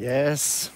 Yes.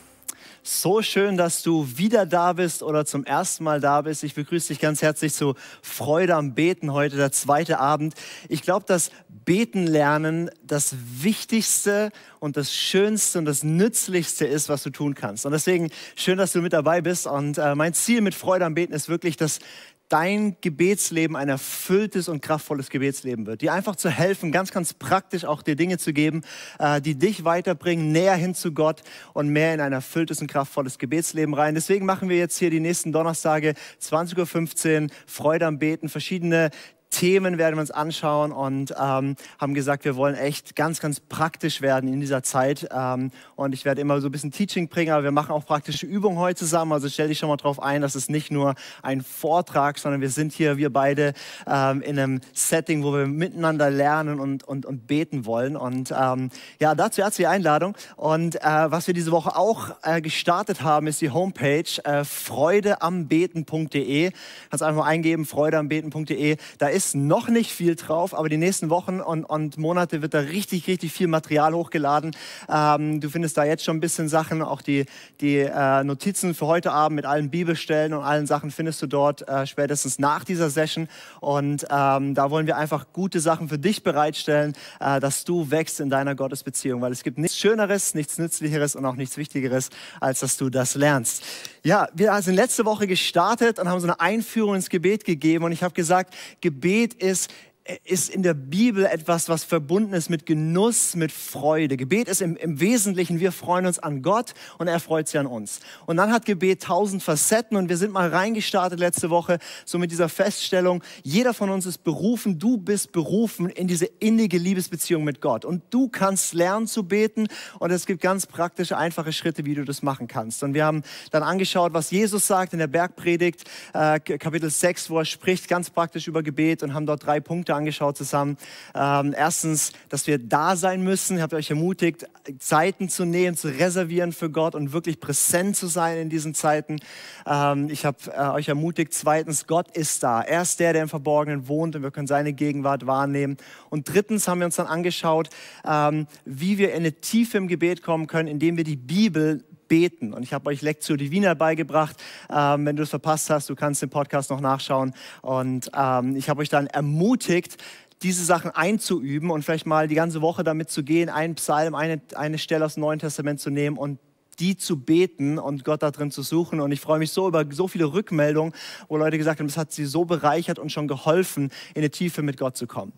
So schön, dass du wieder da bist oder zum ersten Mal da bist. Ich begrüße dich ganz herzlich zu Freude am Beten heute, der zweite Abend. Ich glaube, dass Beten lernen das Wichtigste und das Schönste und das Nützlichste ist, was du tun kannst. Und deswegen schön, dass du mit dabei bist. Und äh, mein Ziel mit Freude am Beten ist wirklich, dass dein Gebetsleben ein erfülltes und kraftvolles Gebetsleben wird. Dir einfach zu helfen, ganz, ganz praktisch auch dir Dinge zu geben, äh, die dich weiterbringen, näher hin zu Gott und mehr in ein erfülltes und kraftvolles Gebetsleben rein. Deswegen machen wir jetzt hier die nächsten Donnerstage 20.15 Uhr Freude am Beten, verschiedene Themen werden wir uns anschauen und ähm, haben gesagt, wir wollen echt ganz, ganz praktisch werden in dieser Zeit. Ähm, und ich werde immer so ein bisschen Teaching bringen, aber wir machen auch praktische Übungen heute zusammen. Also stell dich schon mal drauf ein, dass es nicht nur ein Vortrag, sondern wir sind hier, wir beide, ähm, in einem Setting, wo wir miteinander lernen und, und, und beten wollen. Und ähm, ja, dazu herzliche Einladung. Und äh, was wir diese Woche auch äh, gestartet haben, ist die Homepage äh, freudeambeten.de. Kannst einfach mal eingeben, freudeambeten.de. Da ist ist noch nicht viel drauf, aber die nächsten Wochen und, und Monate wird da richtig, richtig viel Material hochgeladen. Ähm, du findest da jetzt schon ein bisschen Sachen, auch die, die äh, Notizen für heute Abend mit allen Bibelstellen und allen Sachen findest du dort äh, spätestens nach dieser Session. Und ähm, da wollen wir einfach gute Sachen für dich bereitstellen, äh, dass du wächst in deiner Gottesbeziehung, weil es gibt nichts Schöneres, nichts Nützlicheres und auch nichts Wichtigeres, als dass du das lernst. Ja, wir sind letzte Woche gestartet und haben so eine Einführung ins Gebet gegeben und ich habe gesagt, Gebet Gebet ist ist in der Bibel etwas, was verbunden ist mit Genuss, mit Freude. Gebet ist im, im, Wesentlichen, wir freuen uns an Gott und er freut sich an uns. Und dann hat Gebet tausend Facetten und wir sind mal reingestartet letzte Woche, so mit dieser Feststellung, jeder von uns ist berufen, du bist berufen in diese innige Liebesbeziehung mit Gott. Und du kannst lernen zu beten und es gibt ganz praktische, einfache Schritte, wie du das machen kannst. Und wir haben dann angeschaut, was Jesus sagt in der Bergpredigt, äh, Kapitel 6, wo er spricht ganz praktisch über Gebet und haben dort drei Punkte angeschaut zusammen. Ähm, erstens, dass wir da sein müssen. Ich habe euch ermutigt, Zeiten zu nehmen, zu reservieren für Gott und wirklich präsent zu sein in diesen Zeiten. Ähm, ich habe äh, euch ermutigt, zweitens, Gott ist da. Er ist der, der im Verborgenen wohnt und wir können seine Gegenwart wahrnehmen. Und drittens haben wir uns dann angeschaut, ähm, wie wir in eine Tiefe im Gebet kommen können, indem wir die Bibel beten. Und ich habe euch Lektion Divina beigebracht. Ähm, wenn du es verpasst hast, du kannst den Podcast noch nachschauen. Und ähm, ich habe euch dann ermutigt, diese Sachen einzuüben und vielleicht mal die ganze Woche damit zu gehen, einen Psalm, eine, eine Stelle aus dem Neuen Testament zu nehmen und die zu beten und Gott da drin zu suchen. Und ich freue mich so über so viele Rückmeldungen, wo Leute gesagt haben, das hat sie so bereichert und schon geholfen, in die Tiefe mit Gott zu kommen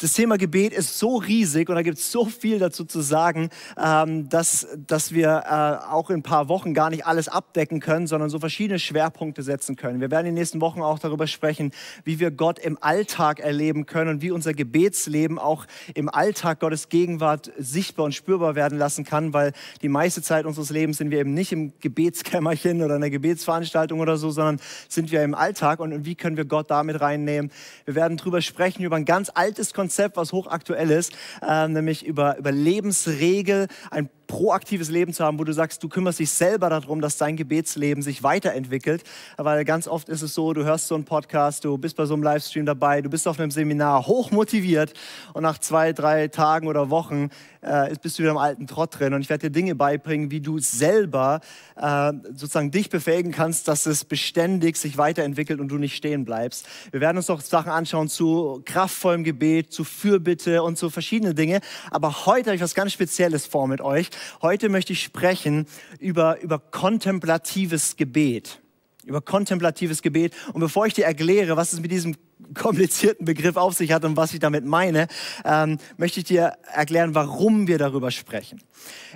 das Thema Gebet ist so riesig und da gibt es so viel dazu zu sagen, ähm, dass, dass wir äh, auch in ein paar Wochen gar nicht alles abdecken können, sondern so verschiedene Schwerpunkte setzen können. Wir werden in den nächsten Wochen auch darüber sprechen, wie wir Gott im Alltag erleben können und wie unser Gebetsleben auch im Alltag Gottes Gegenwart sichtbar und spürbar werden lassen kann, weil die meiste Zeit unseres Lebens sind wir eben nicht im Gebetskämmerchen oder einer Gebetsveranstaltung oder so, sondern sind wir im Alltag und wie können wir Gott damit reinnehmen. Wir werden darüber sprechen, über ein ganz altes Konzept, Konzept, was hochaktuell ist, äh, nämlich über, über Lebensregel, ein proaktives Leben zu haben, wo du sagst, du kümmerst dich selber darum, dass dein Gebetsleben sich weiterentwickelt. Weil ganz oft ist es so, du hörst so einen Podcast, du bist bei so einem Livestream dabei, du bist auf einem Seminar hochmotiviert und nach zwei, drei Tagen oder Wochen äh, bist du wieder im alten Trott drin. Und ich werde dir Dinge beibringen, wie du selber äh, sozusagen dich befähigen kannst, dass es beständig sich weiterentwickelt und du nicht stehen bleibst. Wir werden uns noch Sachen anschauen zu kraftvollem Gebet, zu Fürbitte und so verschiedene Dinge. Aber heute habe ich was ganz Spezielles vor mit euch. Heute möchte ich sprechen über, über kontemplatives Gebet. Über kontemplatives Gebet. Und bevor ich dir erkläre, was es mit diesem komplizierten Begriff auf sich hat und was ich damit meine, ähm, möchte ich dir erklären, warum wir darüber sprechen.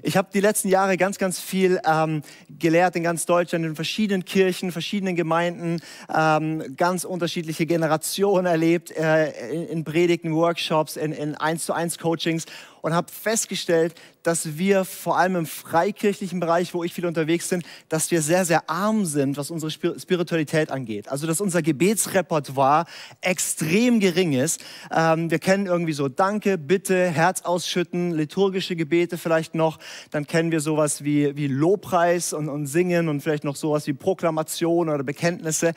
Ich habe die letzten Jahre ganz, ganz viel ähm, gelehrt in ganz Deutschland, in verschiedenen Kirchen, verschiedenen Gemeinden, ähm, ganz unterschiedliche Generationen erlebt, äh, in, in Predigten, Workshops, in, in 1 zu 1 Coachings und habe festgestellt, dass wir vor allem im freikirchlichen Bereich, wo ich viel unterwegs bin, dass wir sehr, sehr arm sind, was unsere Spiritualität angeht. Also dass unser Gebetsrepertoire extrem gering ist. Ähm, wir kennen irgendwie so Danke, Bitte, Herz ausschütten, liturgische Gebete vielleicht noch. Dann kennen wir sowas wie, wie Lobpreis und, und Singen und vielleicht noch sowas wie Proklamation oder Bekenntnisse.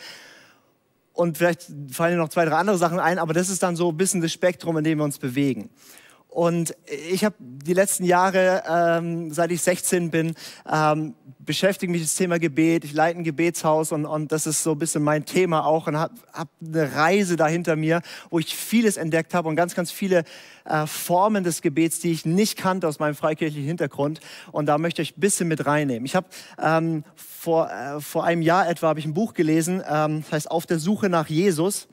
Und vielleicht fallen dir noch zwei, drei andere Sachen ein, aber das ist dann so ein bisschen das Spektrum, in dem wir uns bewegen. Und ich habe die letzten Jahre, ähm, seit ich 16 bin, ähm, beschäftige mich das Thema Gebet. Ich leite ein Gebetshaus und, und das ist so ein bisschen mein Thema auch und habe hab eine Reise dahinter mir, wo ich vieles entdeckt habe und ganz, ganz viele äh, Formen des Gebets, die ich nicht kannte aus meinem freikirchlichen Hintergrund. Und da möchte ich ein bisschen mit reinnehmen. Ich habe ähm, vor, äh, vor einem Jahr etwa habe ich ein Buch gelesen, ähm, das heißt Auf der Suche nach Jesus.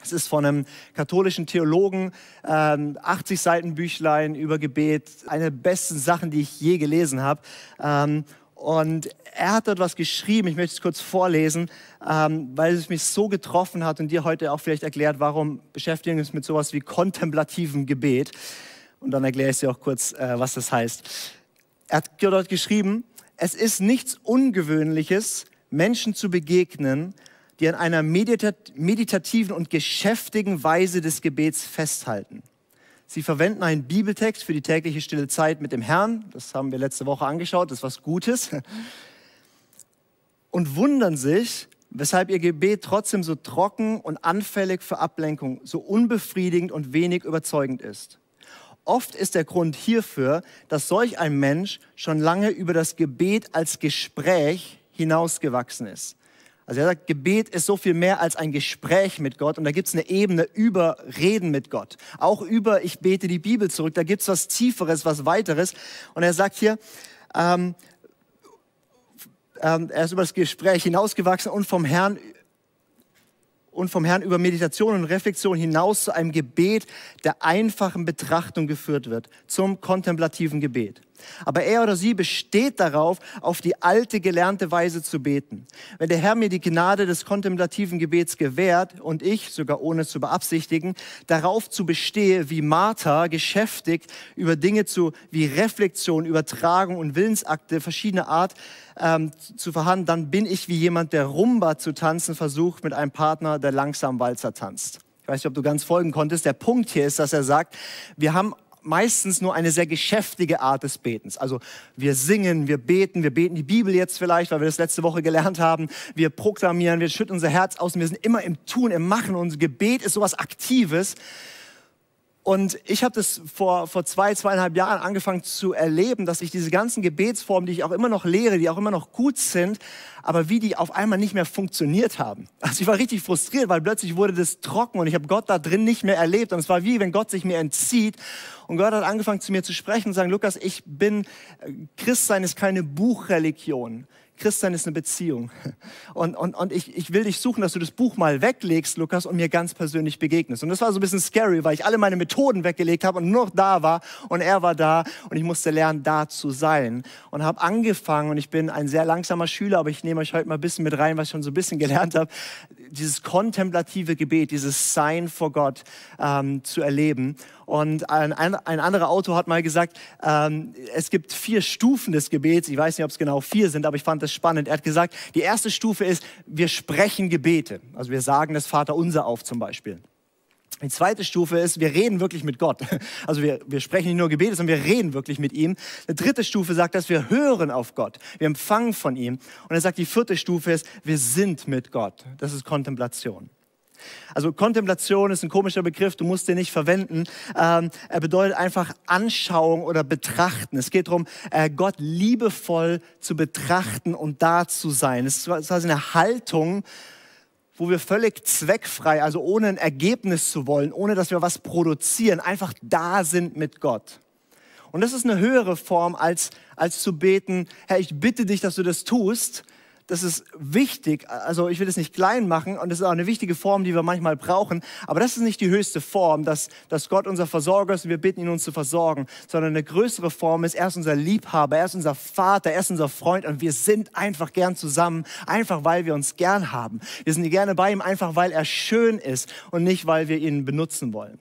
Es ist von einem katholischen Theologen, ähm, 80 Seiten Büchlein über Gebet, eine der besten Sachen, die ich je gelesen habe. Ähm, und er hat dort was geschrieben, ich möchte es kurz vorlesen, ähm, weil es mich so getroffen hat und dir heute auch vielleicht erklärt, warum beschäftigen wir uns mit sowas wie kontemplativem Gebet. Und dann erkläre ich dir auch kurz, äh, was das heißt. Er hat dort geschrieben, es ist nichts Ungewöhnliches, Menschen zu begegnen, die an einer meditativen und geschäftigen Weise des Gebets festhalten. Sie verwenden einen Bibeltext für die tägliche stille Zeit mit dem Herrn. Das haben wir letzte Woche angeschaut. Das ist was Gutes. Und wundern sich, weshalb ihr Gebet trotzdem so trocken und anfällig für Ablenkung, so unbefriedigend und wenig überzeugend ist. Oft ist der Grund hierfür, dass solch ein Mensch schon lange über das Gebet als Gespräch hinausgewachsen ist. Also er sagt, Gebet ist so viel mehr als ein Gespräch mit Gott und da gibt es eine Ebene über Reden mit Gott. Auch über, ich bete die Bibel zurück, da gibt es was Tieferes, was Weiteres. Und er sagt hier, ähm, ähm, er ist über das Gespräch hinausgewachsen und vom Herrn und vom Herrn über Meditation und Reflexion hinaus zu einem Gebet der einfachen Betrachtung geführt wird, zum kontemplativen Gebet. Aber er oder sie besteht darauf, auf die alte gelernte Weise zu beten. Wenn der Herr mir die Gnade des kontemplativen Gebets gewährt und ich, sogar ohne zu beabsichtigen, darauf zu bestehe, wie Martha, geschäftig über Dinge zu, wie Reflexion, Übertragung und Willensakte verschiedener Art ähm, zu verhandeln, dann bin ich wie jemand, der Rumba zu tanzen versucht mit einem Partner, der langsam Walzer tanzt. Ich weiß nicht, ob du ganz folgen konntest. Der Punkt hier ist, dass er sagt, wir haben meistens nur eine sehr geschäftige Art des Betens. Also wir singen, wir beten, wir beten die Bibel jetzt vielleicht, weil wir das letzte Woche gelernt haben. Wir proklamieren, wir schütten unser Herz aus und wir sind immer im Tun, im Machen. Unser Gebet ist sowas Aktives. Und ich habe das vor, vor zwei, zweieinhalb Jahren angefangen zu erleben, dass ich diese ganzen Gebetsformen, die ich auch immer noch lehre, die auch immer noch gut sind, aber wie die auf einmal nicht mehr funktioniert haben. Also ich war richtig frustriert, weil plötzlich wurde das trocken und ich habe Gott da drin nicht mehr erlebt. Und es war wie, wenn Gott sich mir entzieht. Und Gott hat angefangen zu mir zu sprechen und sagen, Lukas, ich bin, äh, Christsein ist keine Buchreligion. Christsein ist eine Beziehung. Und, und, und ich, ich will dich suchen, dass du das Buch mal weglegst, Lukas, und mir ganz persönlich begegnest. Und das war so ein bisschen scary, weil ich alle meine Methoden weggelegt habe und nur noch da war und er war da und ich musste lernen, da zu sein. Und habe angefangen, und ich bin ein sehr langsamer Schüler, aber ich nehme euch heute mal ein bisschen mit rein, was ich schon so ein bisschen gelernt habe, dieses kontemplative Gebet, dieses Sein vor Gott ähm, zu erleben. Und ein, ein, anderer Autor hat mal gesagt, ähm, es gibt vier Stufen des Gebets. Ich weiß nicht, ob es genau vier sind, aber ich fand das spannend. Er hat gesagt, die erste Stufe ist, wir sprechen Gebete. Also wir sagen das Vater unser auf zum Beispiel. Die zweite Stufe ist, wir reden wirklich mit Gott. Also wir, wir sprechen nicht nur Gebete, sondern wir reden wirklich mit ihm. Die dritte Stufe sagt, dass wir hören auf Gott. Wir empfangen von ihm. Und er sagt, die vierte Stufe ist, wir sind mit Gott. Das ist Kontemplation. Also Kontemplation ist ein komischer Begriff, du musst den nicht verwenden. Ähm, er bedeutet einfach Anschauung oder Betrachten. Es geht darum, äh, Gott liebevoll zu betrachten und da zu sein. Es ist quasi eine Haltung, wo wir völlig zweckfrei, also ohne ein Ergebnis zu wollen, ohne dass wir was produzieren, einfach da sind mit Gott. Und das ist eine höhere Form als, als zu beten, Herr, ich bitte dich, dass du das tust, das ist wichtig. Also ich will das nicht klein machen und das ist auch eine wichtige Form, die wir manchmal brauchen. Aber das ist nicht die höchste Form, dass, dass Gott unser Versorger ist und wir bitten ihn, uns zu versorgen, sondern eine größere Form ist, er ist unser Liebhaber, er ist unser Vater, er ist unser Freund und wir sind einfach gern zusammen, einfach weil wir uns gern haben. Wir sind gerne bei ihm, einfach weil er schön ist und nicht, weil wir ihn benutzen wollen.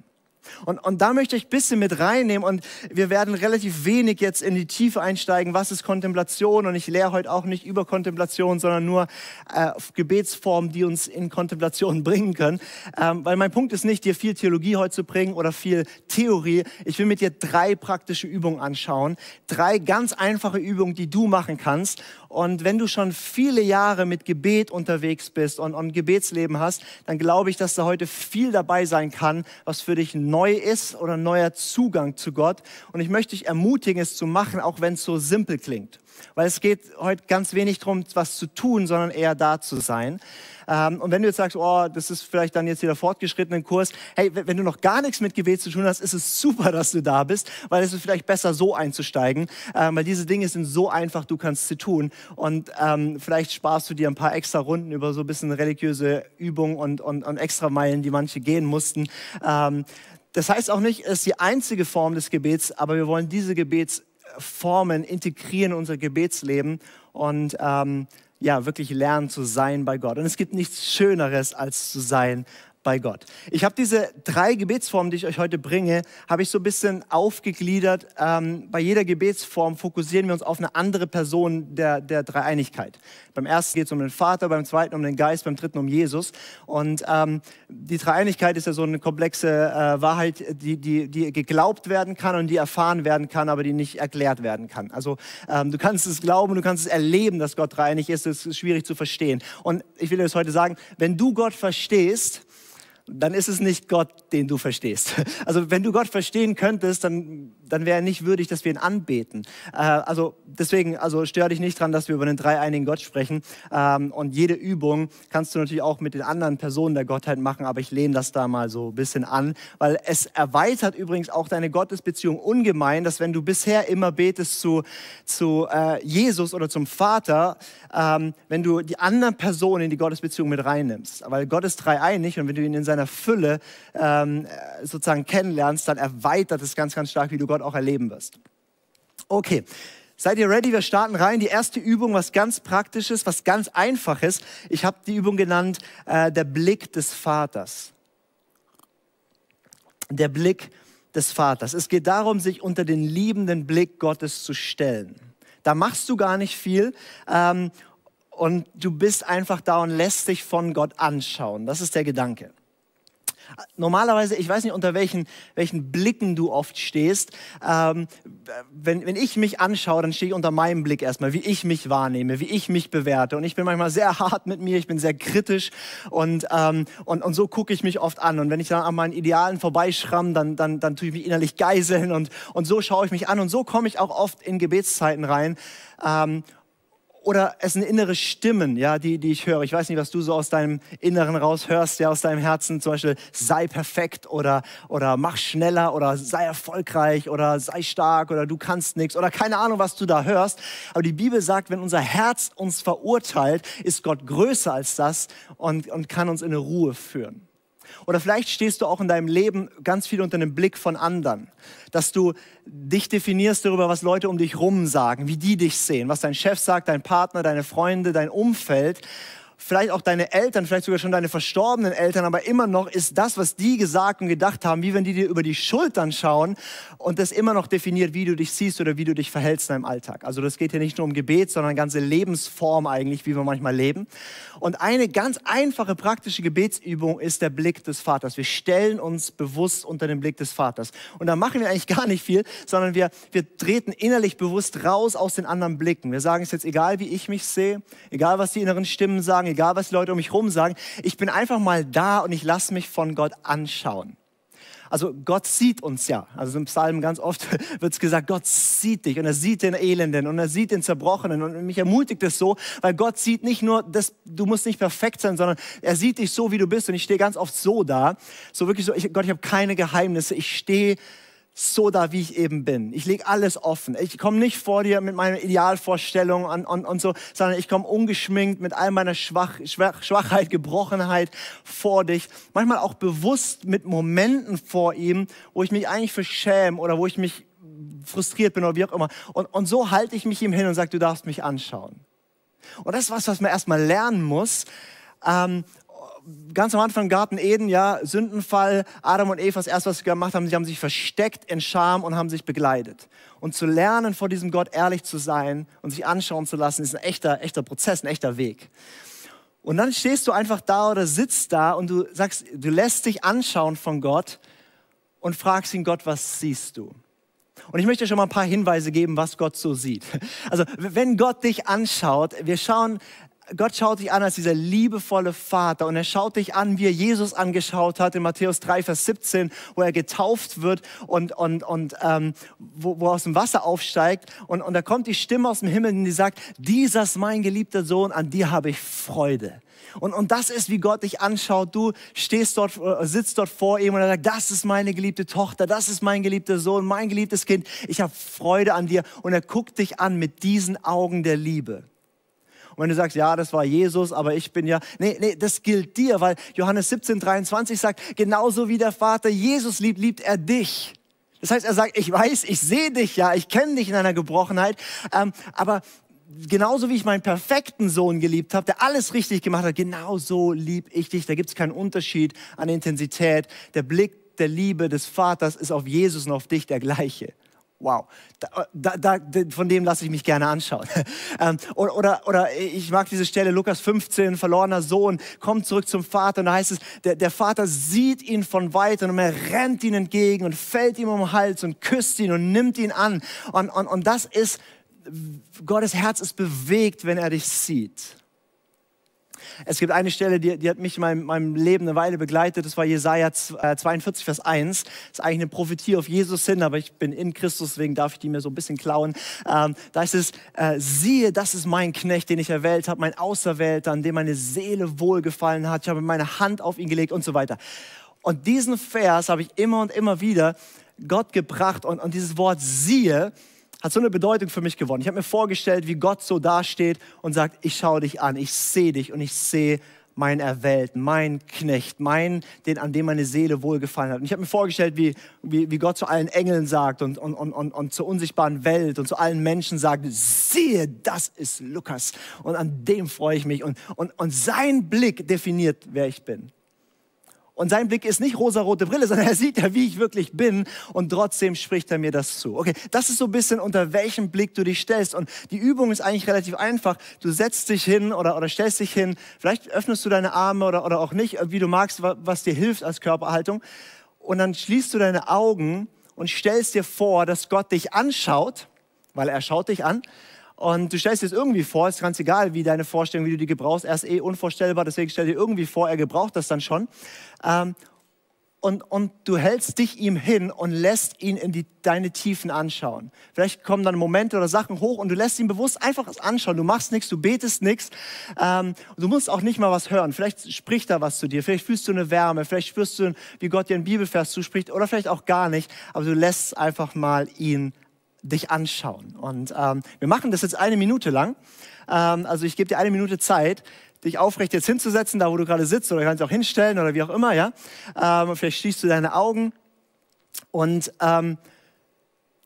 Und, und da möchte ich ein bisschen mit reinnehmen und wir werden relativ wenig jetzt in die Tiefe einsteigen, was ist Kontemplation und ich lehre heute auch nicht über Kontemplation, sondern nur äh, Gebetsformen, die uns in Kontemplation bringen können. Ähm, weil mein Punkt ist nicht, dir viel Theologie heute zu bringen oder viel Theorie. Ich will mit dir drei praktische Übungen anschauen. Drei ganz einfache Übungen, die du machen kannst. Und wenn du schon viele Jahre mit Gebet unterwegs bist und, und Gebetsleben hast, dann glaube ich, dass da heute viel dabei sein kann, was für dich neu ist oder neuer Zugang zu Gott. Und ich möchte dich ermutigen, es zu machen, auch wenn es so simpel klingt. Weil es geht heute ganz wenig darum, was zu tun, sondern eher da zu sein. Ähm, und wenn du jetzt sagst, oh, das ist vielleicht dann jetzt wieder fortgeschrittenen Kurs, hey, wenn du noch gar nichts mit Gebet zu tun hast, ist es super, dass du da bist, weil es ist vielleicht besser, so einzusteigen, ähm, weil diese Dinge sind so einfach, du kannst sie tun. Und ähm, vielleicht sparst du dir ein paar extra Runden über so ein bisschen religiöse Übungen und, und, und extra Meilen, die manche gehen mussten. Ähm, das heißt auch nicht, es ist die einzige Form des Gebets, aber wir wollen diese Gebetsformen integrieren in unser Gebetsleben und ähm, ja, wirklich lernen zu sein bei Gott. Und es gibt nichts Schöneres, als zu sein bei Gott. Ich habe diese drei Gebetsformen, die ich euch heute bringe, habe ich so ein bisschen aufgegliedert. Ähm, bei jeder Gebetsform fokussieren wir uns auf eine andere Person der, der Dreieinigkeit. Beim ersten geht es um den Vater, beim zweiten um den Geist, beim dritten um Jesus. Und ähm, die Dreieinigkeit ist ja so eine komplexe äh, Wahrheit, die, die, die geglaubt werden kann und die erfahren werden kann, aber die nicht erklärt werden kann. Also ähm, du kannst es glauben, du kannst es erleben, dass Gott dreieinig ist. Es ist schwierig zu verstehen. Und ich will dir das heute sagen, wenn du Gott verstehst, dann ist es nicht Gott, den du verstehst. Also wenn du Gott verstehen könntest, dann, dann wäre er nicht würdig, dass wir ihn anbeten. Äh, also deswegen, also stör dich nicht dran, dass wir über den dreieinigen Gott sprechen. Ähm, und jede Übung kannst du natürlich auch mit den anderen Personen der Gottheit machen, aber ich lehne das da mal so ein bisschen an, weil es erweitert übrigens auch deine Gottesbeziehung ungemein, dass wenn du bisher immer betest zu, zu äh, Jesus oder zum Vater, ähm, wenn du die anderen Personen in die Gottesbeziehung mit reinnimmst. Weil Gott ist dreieinig und wenn du ihn in seiner seiner Fülle ähm, sozusagen kennenlernst, dann erweitert es ganz, ganz stark, wie du Gott auch erleben wirst. Okay. Seid ihr ready? Wir starten rein. Die erste Übung, was ganz praktisches, was ganz einfaches. Ich habe die Übung genannt, äh, der Blick des Vaters. Der Blick des Vaters. Es geht darum, sich unter den liebenden Blick Gottes zu stellen. Da machst du gar nicht viel ähm, und du bist einfach da und lässt dich von Gott anschauen. Das ist der Gedanke. Normalerweise, ich weiß nicht, unter welchen, welchen Blicken du oft stehst. Ähm, wenn, wenn ich mich anschaue, dann stehe ich unter meinem Blick erstmal, wie ich mich wahrnehme, wie ich mich bewerte. Und ich bin manchmal sehr hart mit mir, ich bin sehr kritisch und, ähm, und, und so gucke ich mich oft an. Und wenn ich dann an meinen Idealen vorbeischramm, dann, dann, dann tue ich mich innerlich geiseln und, und so schaue ich mich an. Und so komme ich auch oft in Gebetszeiten rein. Ähm, oder es sind innere Stimmen, ja, die, die ich höre. Ich weiß nicht, was du so aus deinem Inneren raushörst, ja, aus deinem Herzen, zum Beispiel sei perfekt oder, oder mach schneller oder sei erfolgreich oder sei stark oder du kannst nichts oder keine Ahnung, was du da hörst. Aber die Bibel sagt, wenn unser Herz uns verurteilt, ist Gott größer als das und, und kann uns in eine Ruhe führen. Oder vielleicht stehst du auch in deinem Leben ganz viel unter dem Blick von anderen, dass du dich definierst darüber, was Leute um dich rum sagen, wie die dich sehen, was dein Chef sagt, dein Partner, deine Freunde, dein Umfeld vielleicht auch deine Eltern, vielleicht sogar schon deine verstorbenen Eltern, aber immer noch ist das, was die gesagt und gedacht haben, wie wenn die dir über die Schultern schauen und das immer noch definiert, wie du dich siehst oder wie du dich verhältst in deinem Alltag. Also das geht hier nicht nur um Gebet, sondern ganze Lebensform eigentlich, wie wir manchmal leben. Und eine ganz einfache praktische Gebetsübung ist der Blick des Vaters. Wir stellen uns bewusst unter den Blick des Vaters. Und da machen wir eigentlich gar nicht viel, sondern wir, wir treten innerlich bewusst raus aus den anderen Blicken. Wir sagen es jetzt egal, wie ich mich sehe, egal was die inneren Stimmen sagen, sagen, egal was die Leute um mich herum sagen. Ich bin einfach mal da und ich lasse mich von Gott anschauen. Also Gott sieht uns ja. Also im Psalm ganz oft wird es gesagt, Gott sieht dich und er sieht den Elenden und er sieht den Zerbrochenen und mich ermutigt es so, weil Gott sieht nicht nur, dass du musst nicht perfekt sein, sondern er sieht dich so, wie du bist und ich stehe ganz oft so da, so wirklich so, ich, Gott, ich habe keine Geheimnisse, ich stehe so da, wie ich eben bin. Ich lege alles offen. Ich komme nicht vor dir mit meiner Idealvorstellung und, und, und so, sondern ich komme ungeschminkt mit all meiner Schwach, Schwach, Schwachheit, Gebrochenheit vor dich. Manchmal auch bewusst mit Momenten vor ihm, wo ich mich eigentlich verschäme oder wo ich mich frustriert bin oder wie auch immer. Und, und so halte ich mich ihm hin und sage, du darfst mich anschauen. Und das ist was, was man erstmal lernen muss. Ähm, ganz am Anfang Garten Eden, ja, Sündenfall, Adam und Eva, das erste, was sie gemacht haben, sie haben sich versteckt in Scham und haben sich begleitet. Und zu lernen, vor diesem Gott ehrlich zu sein und sich anschauen zu lassen, ist ein echter, echter Prozess, ein echter Weg. Und dann stehst du einfach da oder sitzt da und du sagst, du lässt dich anschauen von Gott und fragst ihn, Gott, was siehst du? Und ich möchte schon mal ein paar Hinweise geben, was Gott so sieht. Also, wenn Gott dich anschaut, wir schauen Gott schaut dich an als dieser liebevolle Vater und er schaut dich an, wie er Jesus angeschaut hat in Matthäus 3, Vers 17, wo er getauft wird und, und, und ähm, wo, wo er aus dem Wasser aufsteigt und, und da kommt die Stimme aus dem Himmel, die sagt, dieser ist mein geliebter Sohn, an dir habe ich Freude. Und, und das ist, wie Gott dich anschaut. Du stehst dort, äh, sitzt dort vor ihm und er sagt, das ist meine geliebte Tochter, das ist mein geliebter Sohn, mein geliebtes Kind. Ich habe Freude an dir. Und er guckt dich an mit diesen Augen der Liebe. Und wenn du sagst, ja, das war Jesus, aber ich bin ja, nee, nee, das gilt dir, weil Johannes 17, 23 sagt, genauso wie der Vater Jesus liebt, liebt er dich. Das heißt, er sagt, ich weiß, ich sehe dich ja, ich kenne dich in einer Gebrochenheit, ähm, aber genauso wie ich meinen perfekten Sohn geliebt habe, der alles richtig gemacht hat, genauso lieb ich dich. Da gibt es keinen Unterschied an Intensität. Der Blick der Liebe des Vaters ist auf Jesus und auf dich der gleiche. Wow, da, da, da, von dem lasse ich mich gerne anschauen. Ähm, oder, oder, oder ich mag diese Stelle, Lukas 15, verlorener Sohn, kommt zurück zum Vater und da heißt es, der, der Vater sieht ihn von weitem und er rennt ihn entgegen und fällt ihm um den Hals und küsst ihn und nimmt ihn an. Und, und, und das ist Gottes Herz ist bewegt, wenn er dich sieht. Es gibt eine Stelle, die, die hat mich in meinem, meinem, Leben eine Weile begleitet. Das war Jesaja 42, äh, Vers 1. Das ist eigentlich eine Prophetie auf Jesus hin, aber ich bin in Christus, deswegen darf ich die mir so ein bisschen klauen. Ähm, da ist es, äh, siehe, das ist mein Knecht, den ich erwählt habe, mein Auserwählter, an dem meine Seele wohlgefallen hat. Ich habe meine Hand auf ihn gelegt und so weiter. Und diesen Vers habe ich immer und immer wieder Gott gebracht und, und dieses Wort siehe, hat so eine Bedeutung für mich gewonnen. Ich habe mir vorgestellt, wie Gott so dasteht und sagt, ich schaue dich an, ich sehe dich und ich sehe meinen Erwählten, meinen Knecht, meinen, den, an dem meine Seele wohlgefallen hat. Und ich habe mir vorgestellt, wie, wie, wie Gott zu allen Engeln sagt und, und, und, und, und zur unsichtbaren Welt und zu allen Menschen sagt, siehe, das ist Lukas. Und an dem freue ich mich. Und, und, und sein Blick definiert, wer ich bin. Und sein Blick ist nicht rosarote Brille, sondern er sieht ja, wie ich wirklich bin. Und trotzdem spricht er mir das zu. Okay, das ist so ein bisschen, unter welchem Blick du dich stellst. Und die Übung ist eigentlich relativ einfach. Du setzt dich hin oder, oder stellst dich hin. Vielleicht öffnest du deine Arme oder, oder auch nicht, wie du magst, was dir hilft als Körperhaltung. Und dann schließt du deine Augen und stellst dir vor, dass Gott dich anschaut, weil er schaut dich an. Und du stellst dir das irgendwie vor, ist ganz egal, wie deine Vorstellung, wie du die gebrauchst. Er ist eh unvorstellbar, deswegen stell dir irgendwie vor, er gebraucht das dann schon. Ähm, und, und du hältst dich ihm hin und lässt ihn in die, deine Tiefen anschauen. Vielleicht kommen dann Momente oder Sachen hoch und du lässt ihn bewusst einfach anschauen. Du machst nichts, du betest nichts. Ähm, du musst auch nicht mal was hören. Vielleicht spricht er was zu dir. Vielleicht fühlst du eine Wärme. Vielleicht spürst du, wie Gott dir einen Bibelvers zuspricht. Oder vielleicht auch gar nicht. Aber du lässt einfach mal ihn dich anschauen. Und ähm, wir machen das jetzt eine Minute lang. Ähm, also ich gebe dir eine Minute Zeit, dich aufrecht jetzt hinzusetzen, da wo du gerade sitzt, oder kannst auch hinstellen oder wie auch immer, ja. Ähm, vielleicht schließt du deine Augen und ähm,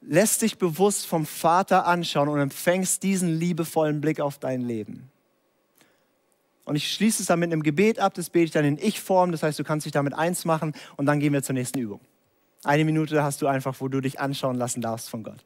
lässt dich bewusst vom Vater anschauen und empfängst diesen liebevollen Blick auf dein Leben. Und ich schließe es dann mit einem Gebet ab, das bete ich dann in Ich-Form, das heißt, du kannst dich damit eins machen und dann gehen wir zur nächsten Übung. Eine Minute hast du einfach, wo du dich anschauen lassen darfst von Gott.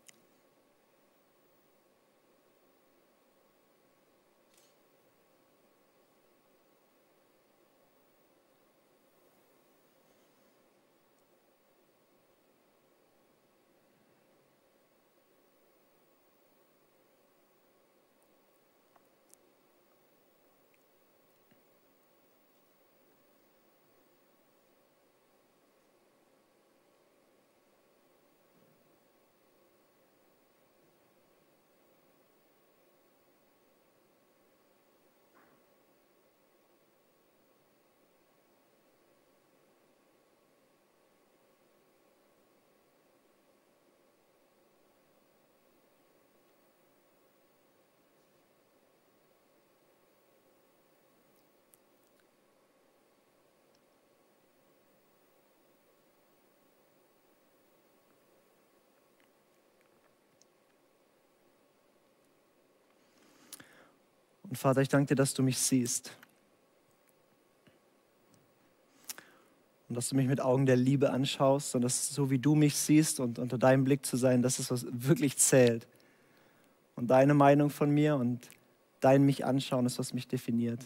Und Vater, ich danke dir, dass du mich siehst. Und dass du mich mit Augen der Liebe anschaust und dass so wie du mich siehst und unter deinem Blick zu sein, das ist, was wirklich zählt. Und deine Meinung von mir und dein mich anschauen ist, was mich definiert.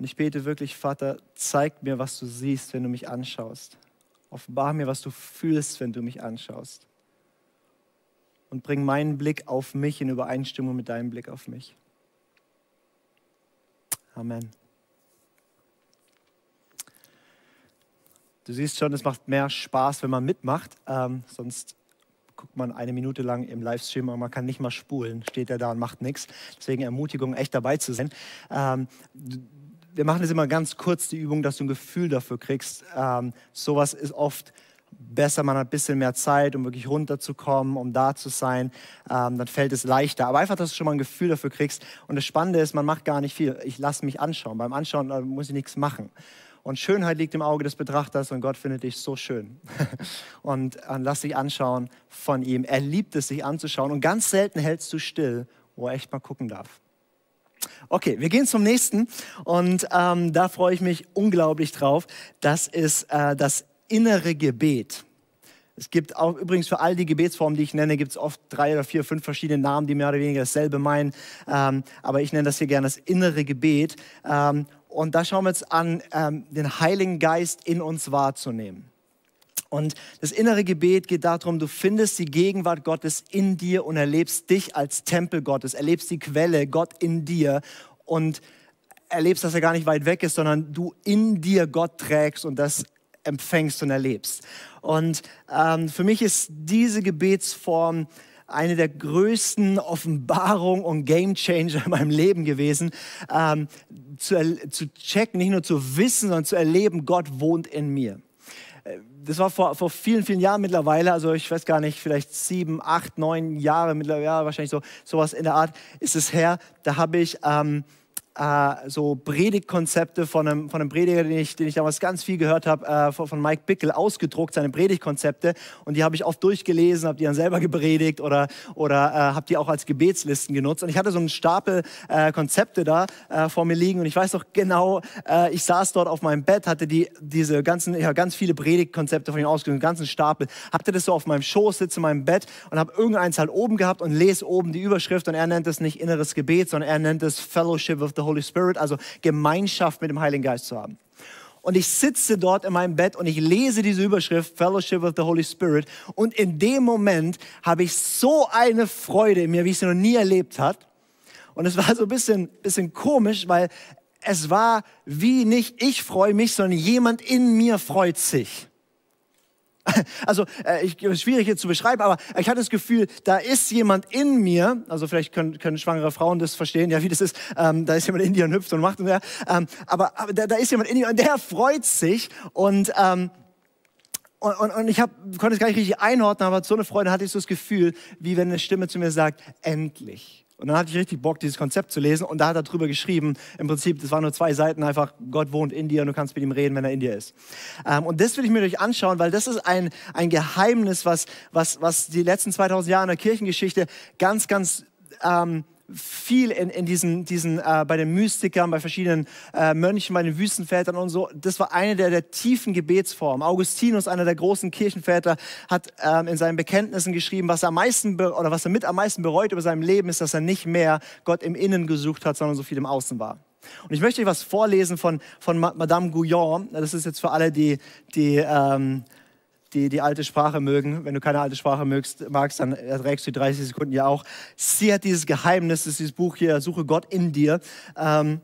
Und ich bete wirklich, Vater, zeig mir, was du siehst, wenn du mich anschaust. Offenbar mir, was du fühlst, wenn du mich anschaust. und bring meinen Blick auf mich in Übereinstimmung mit deinem Blick auf mich. Amen. Du siehst schon, es macht mehr Spaß, wenn man mitmacht. Ähm, sonst guckt man eine Minute lang im Livestream, aber man kann nicht mal spulen. Steht er da und macht nichts. Deswegen Ermutigung, echt dabei zu sein. Ähm, wir machen das immer ganz kurz, die Übung, dass du ein Gefühl dafür kriegst. Ähm, sowas ist oft besser, man hat ein bisschen mehr Zeit, um wirklich runterzukommen, um da zu sein, ähm, dann fällt es leichter. Aber einfach, dass du schon mal ein Gefühl dafür kriegst. Und das Spannende ist, man macht gar nicht viel. Ich lasse mich anschauen. Beim Anschauen äh, muss ich nichts machen. Und Schönheit liegt im Auge des Betrachters und Gott findet dich so schön. und, und lass dich anschauen von ihm. Er liebt es, sich anzuschauen. Und ganz selten hältst du still, wo er echt mal gucken darf. Okay, wir gehen zum nächsten und ähm, da freue ich mich unglaublich drauf. Das ist äh, das innere Gebet. Es gibt auch übrigens für all die Gebetsformen, die ich nenne, gibt es oft drei oder vier, fünf verschiedene Namen, die mehr oder weniger dasselbe meinen. Ähm, aber ich nenne das hier gerne das innere Gebet. Ähm, und da schauen wir uns an, ähm, den Heiligen Geist in uns wahrzunehmen. Und das innere Gebet geht darum, du findest die Gegenwart Gottes in dir und erlebst dich als Tempel Gottes, erlebst die Quelle Gott in dir und erlebst, dass er gar nicht weit weg ist, sondern du in dir Gott trägst und das empfängst und erlebst. Und ähm, für mich ist diese Gebetsform eine der größten Offenbarungen und Game Changer in meinem Leben gewesen, ähm, zu, zu checken, nicht nur zu wissen, sondern zu erleben, Gott wohnt in mir. Das war vor, vor vielen, vielen Jahren mittlerweile, also ich weiß gar nicht, vielleicht sieben, acht, neun Jahre mittlerweile, wahrscheinlich so sowas in der Art ist es her. Da habe ich ähm, äh, so Predigtkonzepte von einem, von einem Prediger, den ich, den ich damals ganz viel gehört habe, äh, von, von, Mike Bickel ausgedruckt, seine Predigtkonzepte. Und die habe ich oft durchgelesen, habe die dann selber gepredigt oder, oder äh, habe die auch als Gebetslisten genutzt. Und ich hatte so einen Stapel äh, Konzepte da äh, vor mir liegen. Und ich weiß doch genau, äh, ich saß dort auf meinem Bett, hatte die, diese ganzen, habe ganz viele Predigtkonzepte von ihm ausgedruckt, einen ganzen Stapel. Hatte das so auf meinem Schoß, sitze in meinem Bett und habe irgendeins halt oben gehabt und lese oben die Überschrift. Und er nennt es nicht inneres Gebet, sondern er nennt es Fellowship of the Holy Spirit, also Gemeinschaft mit dem Heiligen Geist zu haben. Und ich sitze dort in meinem Bett und ich lese diese Überschrift Fellowship of the Holy Spirit. Und in dem Moment habe ich so eine Freude in mir, wie ich sie noch nie erlebt habe. Und es war so ein bisschen, bisschen komisch, weil es war wie nicht ich freue mich, sondern jemand in mir freut sich. Also äh, ich, schwierig jetzt zu beschreiben, aber ich hatte das Gefühl, da ist jemand in mir, also vielleicht können, können schwangere Frauen das verstehen, ja, wie das ist, ähm, da ist jemand in dir und hüpft und macht und ja, ähm, aber, aber da, da, ist jemand in dir und der freut sich und ähm, und, und, und ich hab, konnte es gar nicht richtig einordnen, aber so eine Freude hatte ich so das Gefühl, wie wenn eine Stimme zu mir sagt, endlich. Und dann hatte ich richtig Bock, dieses Konzept zu lesen. Und da hat er drüber geschrieben, im Prinzip, das waren nur zwei Seiten, einfach, Gott wohnt in dir und du kannst mit ihm reden, wenn er in dir ist. Ähm, und das will ich mir durch anschauen, weil das ist ein, ein Geheimnis, was, was, was die letzten 2000 Jahre in der Kirchengeschichte ganz, ganz ähm, viel in, in diesen, diesen äh, bei den Mystikern, bei verschiedenen äh, Mönchen, bei den Wüstenvätern und so. Das war eine der, der tiefen Gebetsformen. Augustinus, einer der großen Kirchenväter, hat ähm, in seinen Bekenntnissen geschrieben, was er am meisten oder was er mit am meisten bereut über seinem Leben ist, dass er nicht mehr Gott im Innen gesucht hat, sondern so viel im Außen war. Und ich möchte euch was vorlesen von, von Madame Gouillon. Das ist jetzt für alle, die, die ähm, die die alte Sprache mögen. Wenn du keine alte Sprache mögst, magst, dann erträgst du die 30 Sekunden ja auch. Sie hat dieses Geheimnis, das ist dieses Buch hier, Suche Gott in dir. Ähm,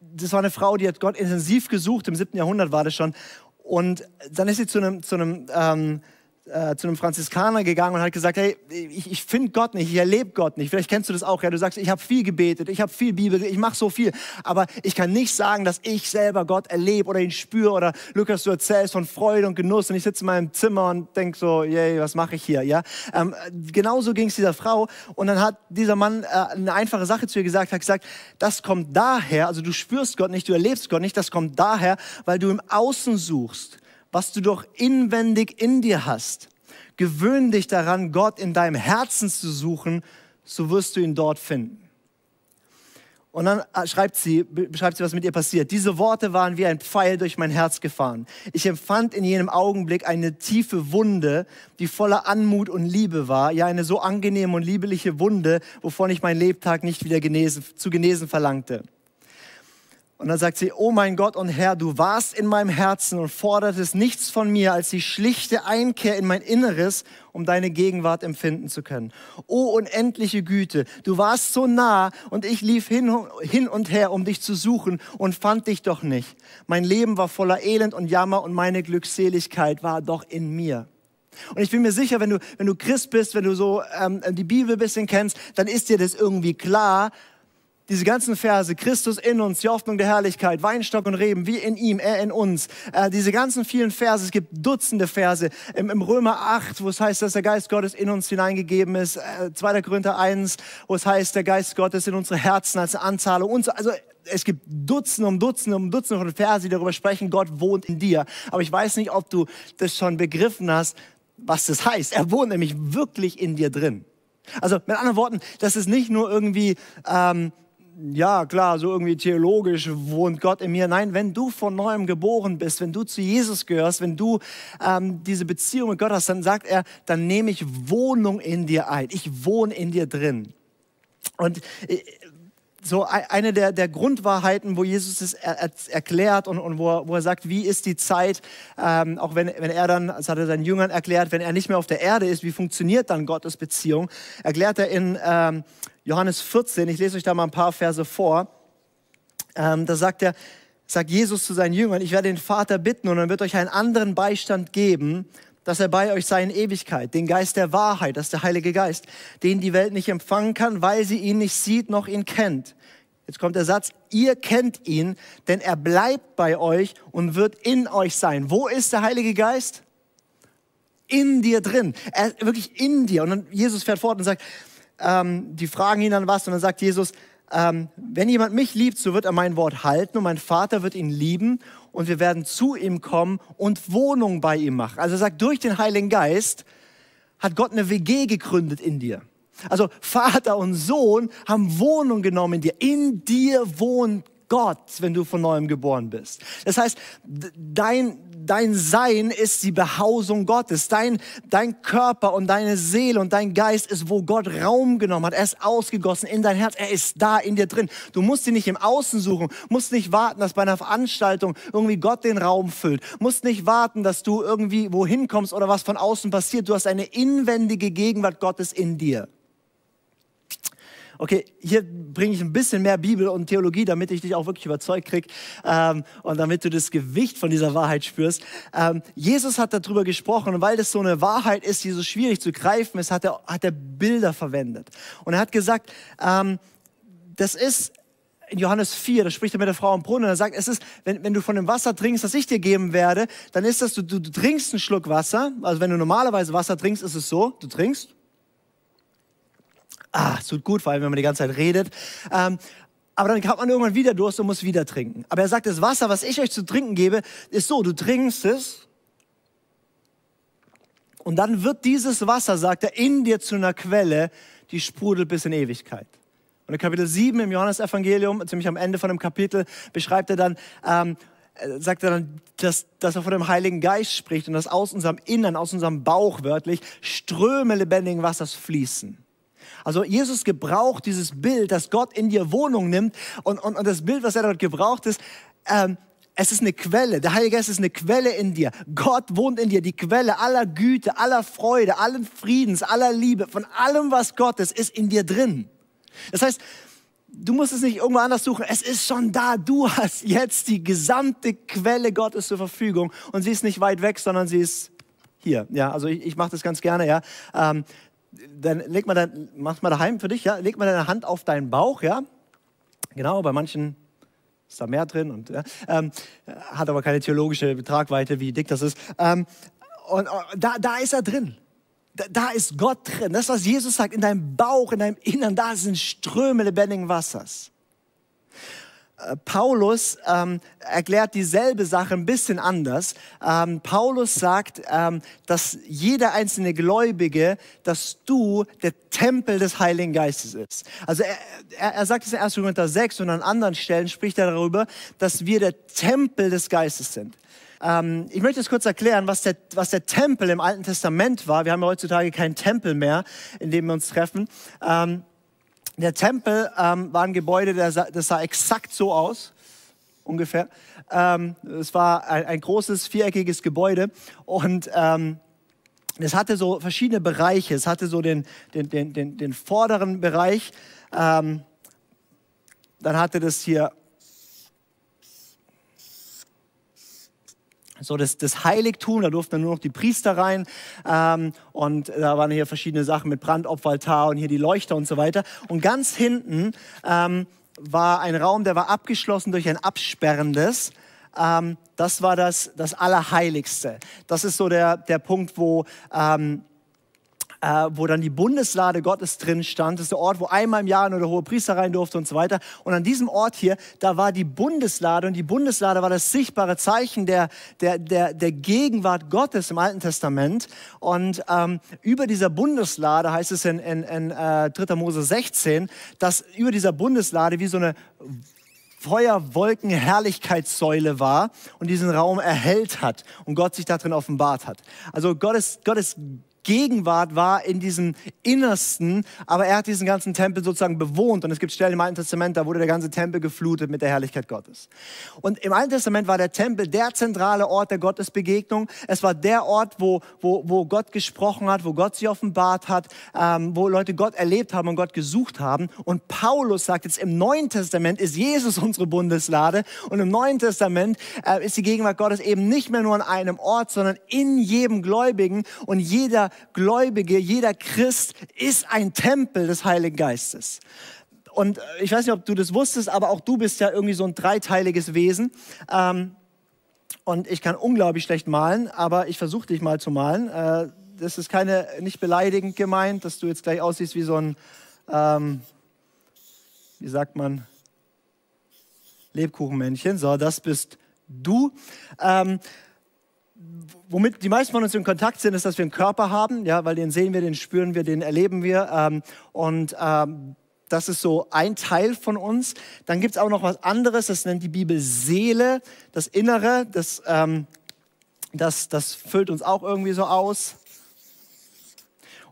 das war eine Frau, die hat Gott intensiv gesucht, im 7. Jahrhundert war das schon. Und dann ist sie zu einem, zu einem ähm, äh, zu einem Franziskaner gegangen und hat gesagt, hey, ich, ich finde Gott nicht, ich erlebe Gott nicht. Vielleicht kennst du das auch, ja. Du sagst, ich habe viel gebetet, ich habe viel Bibel, ich mache so viel, aber ich kann nicht sagen, dass ich selber Gott erlebe oder ihn spüre oder Lukas, du erzählst von Freude und Genuss und ich sitze in meinem Zimmer und denk so, yay, was mache ich hier, ja. Ähm, genauso ging es dieser Frau und dann hat dieser Mann äh, eine einfache Sache zu ihr gesagt, hat gesagt, das kommt daher, also du spürst Gott nicht, du erlebst Gott nicht, das kommt daher, weil du im Außen suchst was du doch inwendig in dir hast. Gewöhn dich daran, Gott in deinem Herzen zu suchen, so wirst du ihn dort finden. Und dann äh, schreibt sie, beschreibt sie, was mit ihr passiert. Diese Worte waren wie ein Pfeil durch mein Herz gefahren. Ich empfand in jenem Augenblick eine tiefe Wunde, die voller Anmut und Liebe war. Ja, eine so angenehme und liebeliche Wunde, wovon ich mein Lebtag nicht wieder genesen, zu genesen verlangte. Und dann sagt sie, oh mein Gott und Herr, du warst in meinem Herzen und fordertest nichts von mir als die schlichte Einkehr in mein Inneres, um deine Gegenwart empfinden zu können. O unendliche Güte, du warst so nah und ich lief hin, hin und her, um dich zu suchen und fand dich doch nicht. Mein Leben war voller Elend und Jammer und meine Glückseligkeit war doch in mir. Und ich bin mir sicher, wenn du, wenn du Christ bist, wenn du so ähm, die Bibel ein bisschen kennst, dann ist dir das irgendwie klar, diese ganzen Verse, Christus in uns, die Hoffnung der Herrlichkeit, Weinstock und Reben, wie in ihm, er in uns. Äh, diese ganzen vielen Verse, es gibt Dutzende Verse im, im, Römer 8, wo es heißt, dass der Geist Gottes in uns hineingegeben ist, äh, 2. Korinther 1, wo es heißt, der Geist Gottes in unsere Herzen als Anzahlung und so. Also es gibt Dutzende um Dutzende um Dutzende von Verse, die darüber sprechen, Gott wohnt in dir. Aber ich weiß nicht, ob du das schon begriffen hast, was das heißt. Er wohnt nämlich wirklich in dir drin. Also mit anderen Worten, das ist nicht nur irgendwie... Ähm, ja klar, so irgendwie theologisch wohnt Gott in mir. Nein, wenn du von neuem geboren bist, wenn du zu Jesus gehörst, wenn du ähm, diese Beziehung mit Gott hast, dann sagt er, dann nehme ich Wohnung in dir ein. Ich wohne in dir drin. Und äh, so eine der, der Grundwahrheiten, wo Jesus es er, erklärt und, und wo, er, wo, er, sagt, wie ist die Zeit, ähm, auch wenn, wenn er dann, das hat er seinen Jüngern erklärt, wenn er nicht mehr auf der Erde ist, wie funktioniert dann Gottes Beziehung, erklärt er in ähm, Johannes 14, ich lese euch da mal ein paar Verse vor. Ähm, da sagt er, sagt Jesus zu seinen Jüngern, ich werde den Vater bitten und er wird euch einen anderen Beistand geben, dass er bei euch sei in Ewigkeit, den Geist der Wahrheit, das ist der Heilige Geist, den die Welt nicht empfangen kann, weil sie ihn nicht sieht noch ihn kennt. Jetzt kommt der Satz, ihr kennt ihn, denn er bleibt bei euch und wird in euch sein. Wo ist der Heilige Geist? In dir drin. Er wirklich in dir. Und dann Jesus fährt fort und sagt, ähm, die fragen ihn dann was und dann sagt Jesus, ähm, wenn jemand mich liebt, so wird er mein Wort halten und mein Vater wird ihn lieben und wir werden zu ihm kommen und Wohnung bei ihm machen. Also er sagt, durch den Heiligen Geist hat Gott eine WG gegründet in dir. Also Vater und Sohn haben Wohnung genommen in dir. In dir wohnt Gott, wenn du von neuem geboren bist. Das heißt, dein, dein Sein ist die Behausung Gottes. Dein, dein Körper und deine Seele und dein Geist ist, wo Gott Raum genommen hat. Er ist ausgegossen in dein Herz. Er ist da in dir drin. Du musst ihn nicht im Außen suchen. Musst nicht warten, dass bei einer Veranstaltung irgendwie Gott den Raum füllt. Musst nicht warten, dass du irgendwie wohin kommst oder was von außen passiert. Du hast eine inwendige Gegenwart Gottes in dir. Okay, hier bringe ich ein bisschen mehr Bibel und Theologie, damit ich dich auch wirklich überzeugt krieg ähm, und damit du das Gewicht von dieser Wahrheit spürst. Ähm, Jesus hat darüber gesprochen und weil das so eine Wahrheit ist, die so schwierig zu greifen ist, hat er, hat er Bilder verwendet. Und er hat gesagt, ähm, das ist in Johannes 4, da spricht er mit der Frau am Brunnen und er sagt, es ist, wenn, wenn du von dem Wasser trinkst, das ich dir geben werde, dann ist das, du, du, du trinkst einen Schluck Wasser. Also wenn du normalerweise Wasser trinkst, ist es so, du trinkst ah, es tut gut, vor allem wenn man die ganze Zeit redet. Ähm, aber dann hat man irgendwann wieder Durst und muss wieder trinken. Aber er sagt, das Wasser, was ich euch zu trinken gebe, ist so, du trinkst es und dann wird dieses Wasser, sagt er, in dir zu einer Quelle, die sprudelt bis in Ewigkeit. Und in Kapitel 7 im Johannesevangelium, ziemlich am Ende von dem Kapitel, beschreibt er dann, ähm, äh, sagt er dann, dass, dass er von dem Heiligen Geist spricht und dass aus unserem Innern, aus unserem Bauch wörtlich, Ströme lebendigen Wassers fließen. Also Jesus gebraucht dieses Bild, dass Gott in dir Wohnung nimmt und, und, und das Bild, was er dort gebraucht ist, ähm, es ist eine Quelle. Der Heilige Geist ist eine Quelle in dir. Gott wohnt in dir. Die Quelle aller Güte, aller Freude, allen Friedens, aller Liebe, von allem, was Gott ist, ist in dir drin. Das heißt, du musst es nicht irgendwo anders suchen. Es ist schon da. Du hast jetzt die gesamte Quelle Gottes zur Verfügung und sie ist nicht weit weg, sondern sie ist hier. Ja, also ich, ich mache das ganz gerne. Ja, ähm, dann leg mal dein, mach mal daheim für dich, ja, leg mal deine Hand auf deinen Bauch, ja. Genau, bei manchen ist da mehr drin und ja, ähm, hat aber keine theologische Tragweite, wie dick das ist. Ähm, und, und da, da ist er drin. Da, da, ist Gott drin. Das, was Jesus sagt, in deinem Bauch, in deinem Innern, da sind Ströme lebendigen Wassers. Äh, Paulus ähm, erklärt dieselbe Sache ein bisschen anders. Ähm, Paulus sagt, ähm, dass jeder einzelne Gläubige, dass du der Tempel des Heiligen Geistes ist. Also er, er, sagt es in 1. Korinther 6 und an anderen Stellen spricht er darüber, dass wir der Tempel des Geistes sind. Ähm, ich möchte es kurz erklären, was der, was der Tempel im Alten Testament war. Wir haben ja heutzutage keinen Tempel mehr, in dem wir uns treffen. Ähm, der Tempel ähm, war ein Gebäude, der sah, das sah exakt so aus. ungefähr. Ähm, es war ein, ein, großes viereckiges Gebäude und ähm, es hatte so verschiedene Bereiche. Es hatte so den, den, den, den, den vorderen Bereich. Ähm, dann hatte das hier so das, das Heiligtum, da durften nur noch die Priester rein ähm, und da waren hier verschiedene Sachen mit Brandopferaltar und hier die Leuchter und so weiter. Und ganz hinten ähm, war ein Raum, der war abgeschlossen durch ein absperrendes. Ähm, das war das, das Allerheiligste. Das ist so der, der Punkt, wo ähm, äh, wo dann die Bundeslade Gottes drin stand. Das ist der Ort, wo einmal im Jahr nur der hohe Priester rein durfte und so weiter. Und an diesem Ort hier, da war die Bundeslade und die Bundeslade war das sichtbare Zeichen der, der, der, der Gegenwart Gottes im Alten Testament. Und ähm, über dieser Bundeslade heißt es in, in, in äh, 3. Mose 16, dass über dieser Bundeslade wie so eine Feuerwolken Herrlichkeitssäule war und diesen Raum erhellt hat und Gott sich darin offenbart hat. Also Gottes, Gottes Gegenwart war in diesem Innersten, aber er hat diesen ganzen Tempel sozusagen bewohnt. Und es gibt Stellen im Alten Testament, da wurde der ganze Tempel geflutet mit der Herrlichkeit Gottes. Und im Alten Testament war der Tempel der zentrale Ort der Gottesbegegnung. Es war der Ort, wo, wo, wo Gott gesprochen hat, wo Gott sich offenbart hat, ähm, wo Leute Gott erlebt haben und Gott gesucht haben. Und Paulus sagt jetzt, im Neuen Testament ist Jesus unsere Bundeslade. Und im Neuen Testament äh, ist die Gegenwart Gottes eben nicht mehr nur an einem Ort, sondern in jedem Gläubigen. Und jeder Gläubige, jeder Christ ist ein Tempel des Heiligen Geistes. Und äh, ich weiß nicht, ob du das wusstest, aber auch du bist ja irgendwie so ein dreiteiliges Wesen. Ähm, und ich kann unglaublich schlecht malen, aber ich versuche dich mal zu malen. Äh, das ist keine, nicht beleidigend gemeint, dass du jetzt gleich aussiehst wie so ein, ähm, wie sagt man, Lebkuchenmännchen. So, das bist du. Ähm, womit die meisten von uns in Kontakt sind, ist, dass wir einen Körper haben, ja, weil den sehen wir, den spüren wir, den erleben wir. Ähm, und ähm, das ist so ein Teil von uns. Dann gibt es auch noch was anderes, das nennt die Bibel Seele, das Innere, das, ähm, das, das füllt uns auch irgendwie so aus.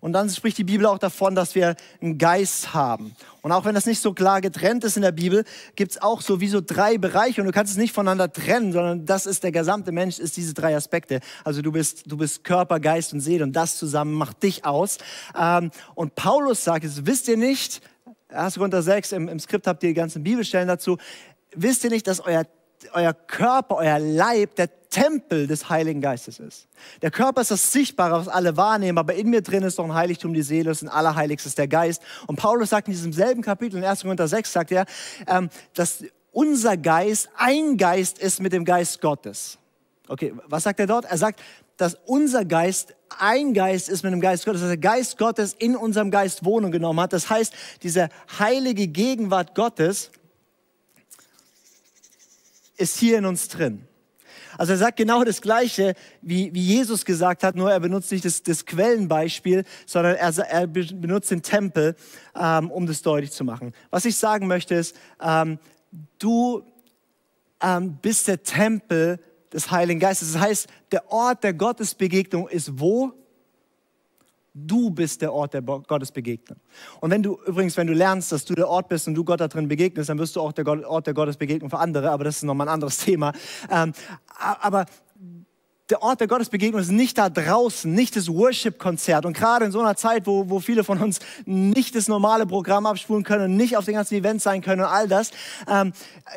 Und dann spricht die Bibel auch davon, dass wir einen Geist haben. Und auch wenn das nicht so klar getrennt ist in der Bibel, gibt es auch so wie so drei Bereiche und du kannst es nicht voneinander trennen, sondern das ist der gesamte Mensch, ist diese drei Aspekte. Also du bist, du bist Körper, Geist und Seele und das zusammen macht dich aus. Ähm, und Paulus sagt, es wisst ihr nicht, 1. Korinther 6, im, im Skript habt ihr die ganzen Bibelstellen dazu, wisst ihr nicht, dass euer euer Körper, euer Leib der Tempel des Heiligen Geistes ist. Der Körper ist das Sichtbare, was alle wahrnehmen, aber in mir drin ist doch ein Heiligtum, die Seele, ist ein Allerheiligstes, der Geist. Und Paulus sagt in diesem selben Kapitel, in 1. Korinther 6, sagt er, ähm, dass unser Geist ein Geist ist mit dem Geist Gottes. Okay, was sagt er dort? Er sagt, dass unser Geist ein Geist ist mit dem Geist Gottes, dass der Geist Gottes in unserem Geist Wohnung genommen hat. Das heißt, diese heilige Gegenwart Gottes, ist hier in uns drin. Also er sagt genau das Gleiche, wie, wie Jesus gesagt hat, nur er benutzt nicht das, das Quellenbeispiel, sondern er, er, benutzt den Tempel, ähm, um das deutlich zu machen. Was ich sagen möchte ist, ähm, du ähm, bist der Tempel des Heiligen Geistes. Das heißt, der Ort der Gottesbegegnung ist wo? Du bist der Ort der Gottesbegegnung. Und wenn du übrigens, wenn du lernst, dass du der Ort bist und du Gott da drin begegnest, dann wirst du auch der Ort der Gottesbegegnung für andere, aber das ist nochmal ein anderes Thema. Ähm, aber der Ort der Gottesbegegnung ist nicht da draußen, nicht das Worship-Konzert. Und gerade in so einer Zeit, wo, wo viele von uns nicht das normale Programm abspulen können nicht auf den ganzen Events sein können und all das, ähm,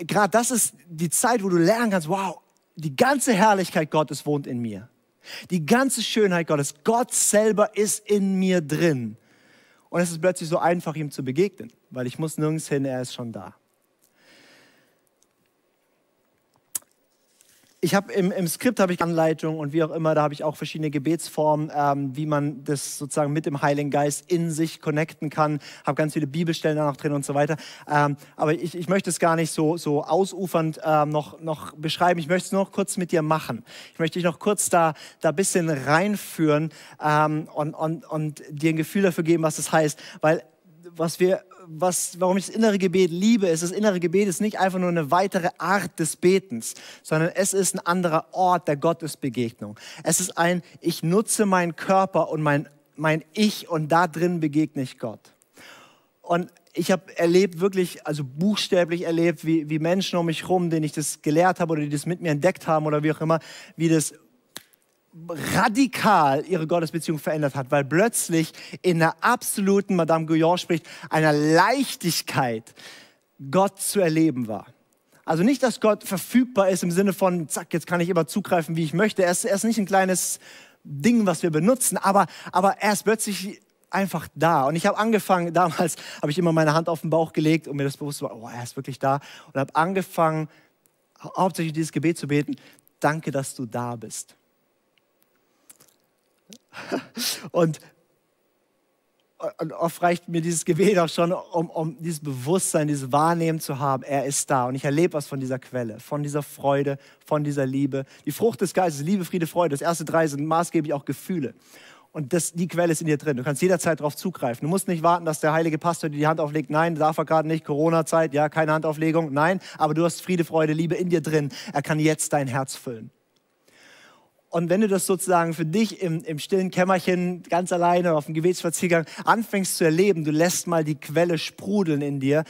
gerade das ist die Zeit, wo du lernen kannst, wow, die ganze Herrlichkeit Gottes wohnt in mir. Die ganze Schönheit Gottes, Gott selber ist in mir drin. Und es ist plötzlich so einfach, ihm zu begegnen, weil ich muss nirgends hin, er ist schon da. Ich habe im, im Skript habe ich Anleitung und wie auch immer, da habe ich auch verschiedene Gebetsformen, ähm, wie man das sozusagen mit dem Heiligen Geist in sich connecten kann. Habe ganz viele Bibelstellen da noch drin und so weiter. Ähm, aber ich, ich möchte es gar nicht so, so ausufernd ähm, noch, noch beschreiben. Ich möchte es nur noch kurz mit dir machen. Ich möchte dich noch kurz da da bisschen reinführen ähm, und, und, und dir ein Gefühl dafür geben, was das heißt. Weil was wir was, warum ich das innere Gebet liebe, ist, das innere Gebet ist nicht einfach nur eine weitere Art des Betens, sondern es ist ein anderer Ort der Gottesbegegnung. Es ist ein, ich nutze meinen Körper und mein, mein Ich und da drin begegne ich Gott. Und ich habe erlebt, wirklich, also buchstäblich erlebt, wie, wie Menschen um mich herum, denen ich das gelehrt habe oder die das mit mir entdeckt haben oder wie auch immer, wie das radikal ihre Gottesbeziehung verändert hat, weil plötzlich in einer absoluten, Madame Guyon spricht, einer Leichtigkeit Gott zu erleben war. Also nicht, dass Gott verfügbar ist im Sinne von, zack, jetzt kann ich immer zugreifen, wie ich möchte. Er ist, er ist nicht ein kleines Ding, was wir benutzen, aber, aber er ist plötzlich einfach da. Und ich habe angefangen, damals habe ich immer meine Hand auf den Bauch gelegt und mir das bewusst war, oh, er ist wirklich da. Und habe angefangen, hauptsächlich dieses Gebet zu beten. Danke, dass du da bist. und, und oft reicht mir dieses Gebet auch schon, um, um dieses Bewusstsein, dieses Wahrnehmen zu haben. Er ist da und ich erlebe was von dieser Quelle, von dieser Freude, von dieser Liebe. Die Frucht des Geistes, Liebe, Friede, Freude. Das erste drei sind maßgeblich auch Gefühle. Und das, die Quelle ist in dir drin. Du kannst jederzeit darauf zugreifen. Du musst nicht warten, dass der heilige Pastor dir die Hand auflegt. Nein, darf er gerade nicht. Corona-Zeit, ja, keine Handauflegung. Nein, aber du hast Friede, Freude, Liebe in dir drin. Er kann jetzt dein Herz füllen. Und wenn du das sozusagen für dich im, im stillen Kämmerchen ganz alleine auf dem Gebetsspaziergang anfängst zu erleben, du lässt mal die Quelle sprudeln in dir,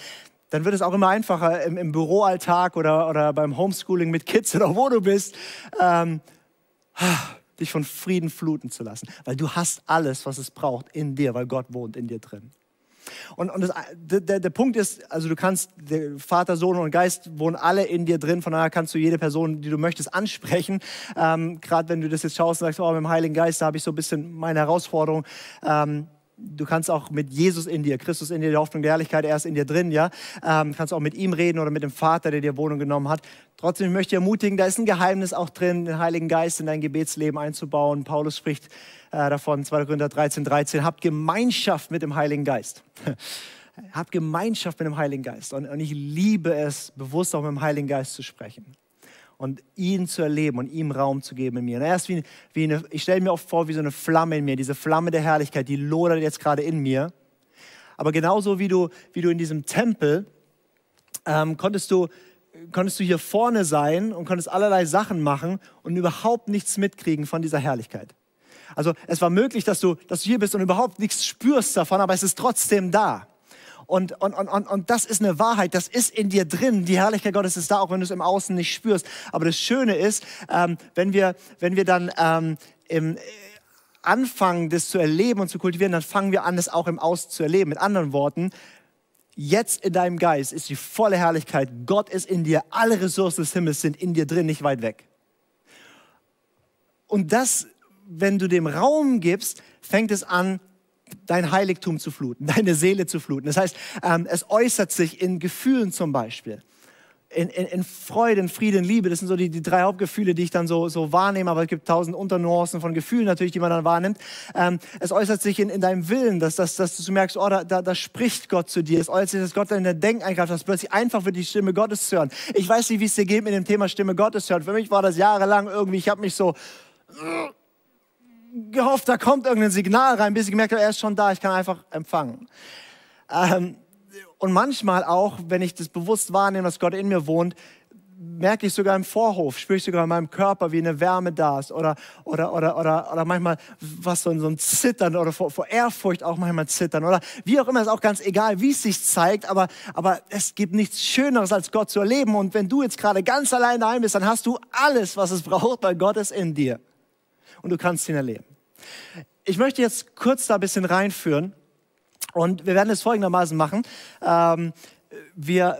dann wird es auch immer einfacher im, im Büroalltag oder, oder beim Homeschooling mit Kids oder wo du bist, ähm, dich von Frieden fluten zu lassen. Weil du hast alles, was es braucht in dir, weil Gott wohnt in dir drin. Und, und das, der, der Punkt ist, also du kannst, Vater, Sohn und Geist wohnen alle in dir drin, von daher kannst du jede Person, die du möchtest, ansprechen. Ähm, Gerade wenn du das jetzt schaust und sagst, oh, mit dem Heiligen Geist, da habe ich so ein bisschen meine Herausforderung. Ähm, du kannst auch mit Jesus in dir, Christus in dir, die Hoffnung der Herrlichkeit, er ist in dir drin, ja. Ähm, kannst auch mit ihm reden oder mit dem Vater, der dir Wohnung genommen hat. Trotzdem möchte ich ermutigen, da ist ein Geheimnis auch drin, den Heiligen Geist in dein Gebetsleben einzubauen. Paulus spricht äh, davon, 2. Korinther 13, 13, habt Gemeinschaft mit dem Heiligen Geist. habt Gemeinschaft mit dem Heiligen Geist. Und, und ich liebe es, bewusst auch mit dem Heiligen Geist zu sprechen und ihn zu erleben und ihm Raum zu geben in mir. Und er ist wie, wie eine, ich stelle mir oft vor, wie so eine Flamme in mir, diese Flamme der Herrlichkeit, die lodert jetzt gerade in mir. Aber genauso wie du, wie du in diesem Tempel ähm, konntest du konntest du hier vorne sein und konntest allerlei Sachen machen und überhaupt nichts mitkriegen von dieser Herrlichkeit. Also es war möglich, dass du, dass du hier bist und überhaupt nichts spürst davon, aber es ist trotzdem da. Und, und, und, und, und das ist eine Wahrheit, das ist in dir drin. Die Herrlichkeit Gottes ist da, auch wenn du es im Außen nicht spürst. Aber das Schöne ist, ähm, wenn, wir, wenn wir dann ähm, im, äh, anfangen, das zu erleben und zu kultivieren, dann fangen wir an, das auch im Außen zu erleben. Mit anderen Worten, jetzt in deinem Geist ist die volle Herrlichkeit. Gott ist in dir. Alle Ressourcen des Himmels sind in dir drin, nicht weit weg. Und das, wenn du dem Raum gibst, fängt es an, dein Heiligtum zu fluten, deine Seele zu fluten. Das heißt, ähm, es äußert sich in Gefühlen zum Beispiel. In, in, in Freude, in Frieden, Liebe. Das sind so die, die drei Hauptgefühle, die ich dann so, so wahrnehme. Aber es gibt tausend Unternuancen von Gefühlen natürlich, die man dann wahrnimmt. Ähm, es äußert sich in, in deinem Willen, dass, dass, dass du merkst, oh, da, da, da spricht Gott zu dir. Es äußert sich, dass Gott in der Denken eingreift, dass plötzlich einfach wird, die Stimme Gottes zu hören. Ich weiß nicht, wie es dir geht mit dem Thema Stimme Gottes hören. Für mich war das jahrelang irgendwie, ich habe mich so gehofft, da kommt irgendein Signal rein, bis ich gemerkt habe, er ist schon da, ich kann einfach empfangen. Ähm, und manchmal auch, wenn ich das bewusst wahrnehme, dass Gott in mir wohnt, merke ich sogar im Vorhof, spüre ich sogar in meinem Körper, wie eine Wärme da ist. Oder, oder, oder, oder, oder manchmal was so, ein Zittern oder vor, vor Ehrfurcht auch manchmal zittern. Oder wie auch immer, ist auch ganz egal, wie es sich zeigt. Aber, aber es gibt nichts Schöneres, als Gott zu erleben. Und wenn du jetzt gerade ganz allein daheim bist, dann hast du alles, was es braucht, weil Gott ist in dir und du kannst ihn erleben. Ich möchte jetzt kurz da ein bisschen reinführen und wir werden es folgendermaßen machen. Ähm, wir,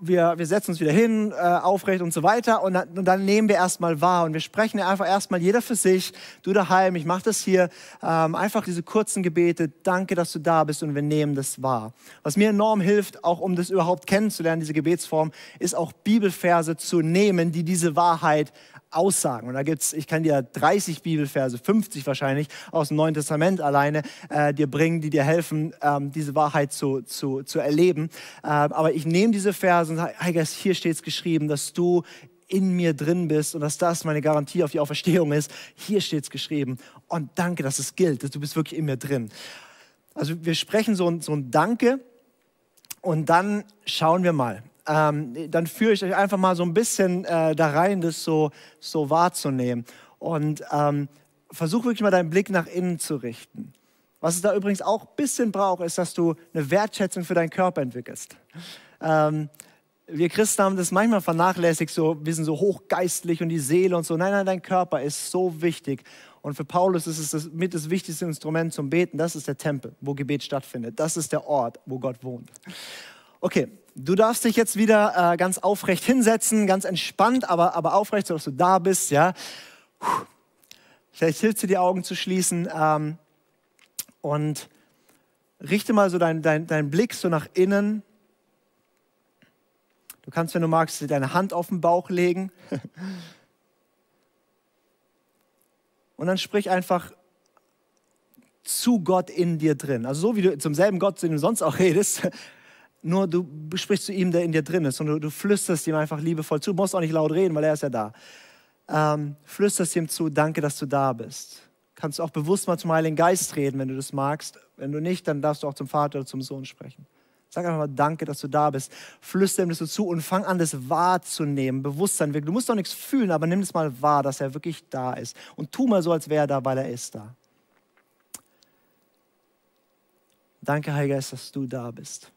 wir, wir setzen uns wieder hin, äh, aufrecht und so weiter und dann, und dann nehmen wir erstmal wahr und wir sprechen einfach erstmal jeder für sich, du daheim, ich mache das hier, ähm, einfach diese kurzen Gebete, danke, dass du da bist und wir nehmen das wahr. Was mir enorm hilft, auch um das überhaupt kennenzulernen, diese Gebetsform, ist auch Bibelverse zu nehmen, die diese Wahrheit Aussagen. Und da gibt's, ich kann dir 30 Bibelverse, 50 wahrscheinlich, aus dem Neuen Testament alleine äh, dir bringen, die dir helfen, ähm, diese Wahrheit zu, zu, zu erleben. Äh, aber ich nehme diese Verse und sage, hey hier steht es geschrieben, dass du in mir drin bist und dass das meine Garantie auf die Auferstehung ist. Hier steht es geschrieben. Und danke, dass es gilt, dass du bist wirklich in mir drin. Also wir sprechen so ein, so ein Danke und dann schauen wir mal ähm, dann führe ich euch einfach mal so ein bisschen äh, da rein, das so, so wahrzunehmen. Und ähm, versuch wirklich mal deinen Blick nach innen zu richten. Was es da übrigens auch ein bisschen braucht, ist, dass du eine Wertschätzung für deinen Körper entwickelst. Ähm, wir Christen haben das manchmal vernachlässigt, so, wir sind so hochgeistlich und die Seele und so. Nein, nein, dein Körper ist so wichtig. Und für Paulus ist es das, mit das wichtigste Instrument zum Beten. Das ist der Tempel, wo Gebet stattfindet. Das ist der Ort, wo Gott wohnt. Okay, du darfst dich jetzt wieder äh, ganz aufrecht hinsetzen, ganz entspannt, aber, aber aufrecht, sodass du da bist. Ja? Vielleicht hilft dir, die Augen zu schließen ähm, und richte mal so deinen dein, dein Blick so nach innen Du kannst, wenn du magst, deine Hand auf den Bauch legen. Und dann sprich einfach zu Gott in dir drin. Also so wie du zum selben Gott, zu dem du sonst auch redest, nur du sprichst zu ihm, der in dir drin ist und du, du flüsterst ihm einfach liebevoll zu. Du musst auch nicht laut reden, weil er ist ja da. Ähm, flüsterst ihm zu, danke, dass du da bist. Kannst du auch bewusst mal zum Heiligen Geist reden, wenn du das magst. Wenn du nicht, dann darfst du auch zum Vater oder zum Sohn sprechen. Sag einfach mal Danke, dass du da bist. Flüster ihm das so zu und fang an, das wahrzunehmen, Bewusstsein. Du musst doch nichts fühlen, aber nimm es mal wahr, dass er wirklich da ist. Und tu mal so, als wäre er da, weil er ist da. Danke, Heiliger Geist, dass du da bist.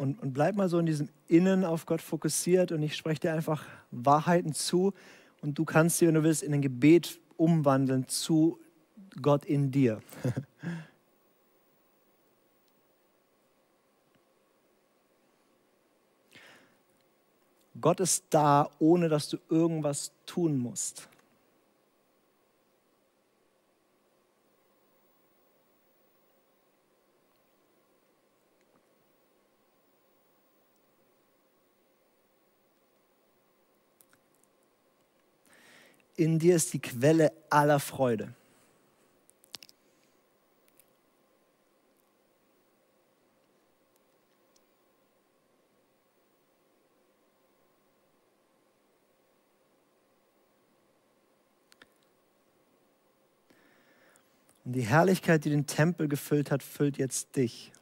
Und, und bleib mal so in diesem Innen auf Gott fokussiert und ich spreche dir einfach Wahrheiten zu und du kannst sie, wenn du willst, in ein Gebet umwandeln zu Gott in dir. Gott ist da, ohne dass du irgendwas tun musst. In dir ist die Quelle aller Freude. Und die Herrlichkeit, die den Tempel gefüllt hat, füllt jetzt dich.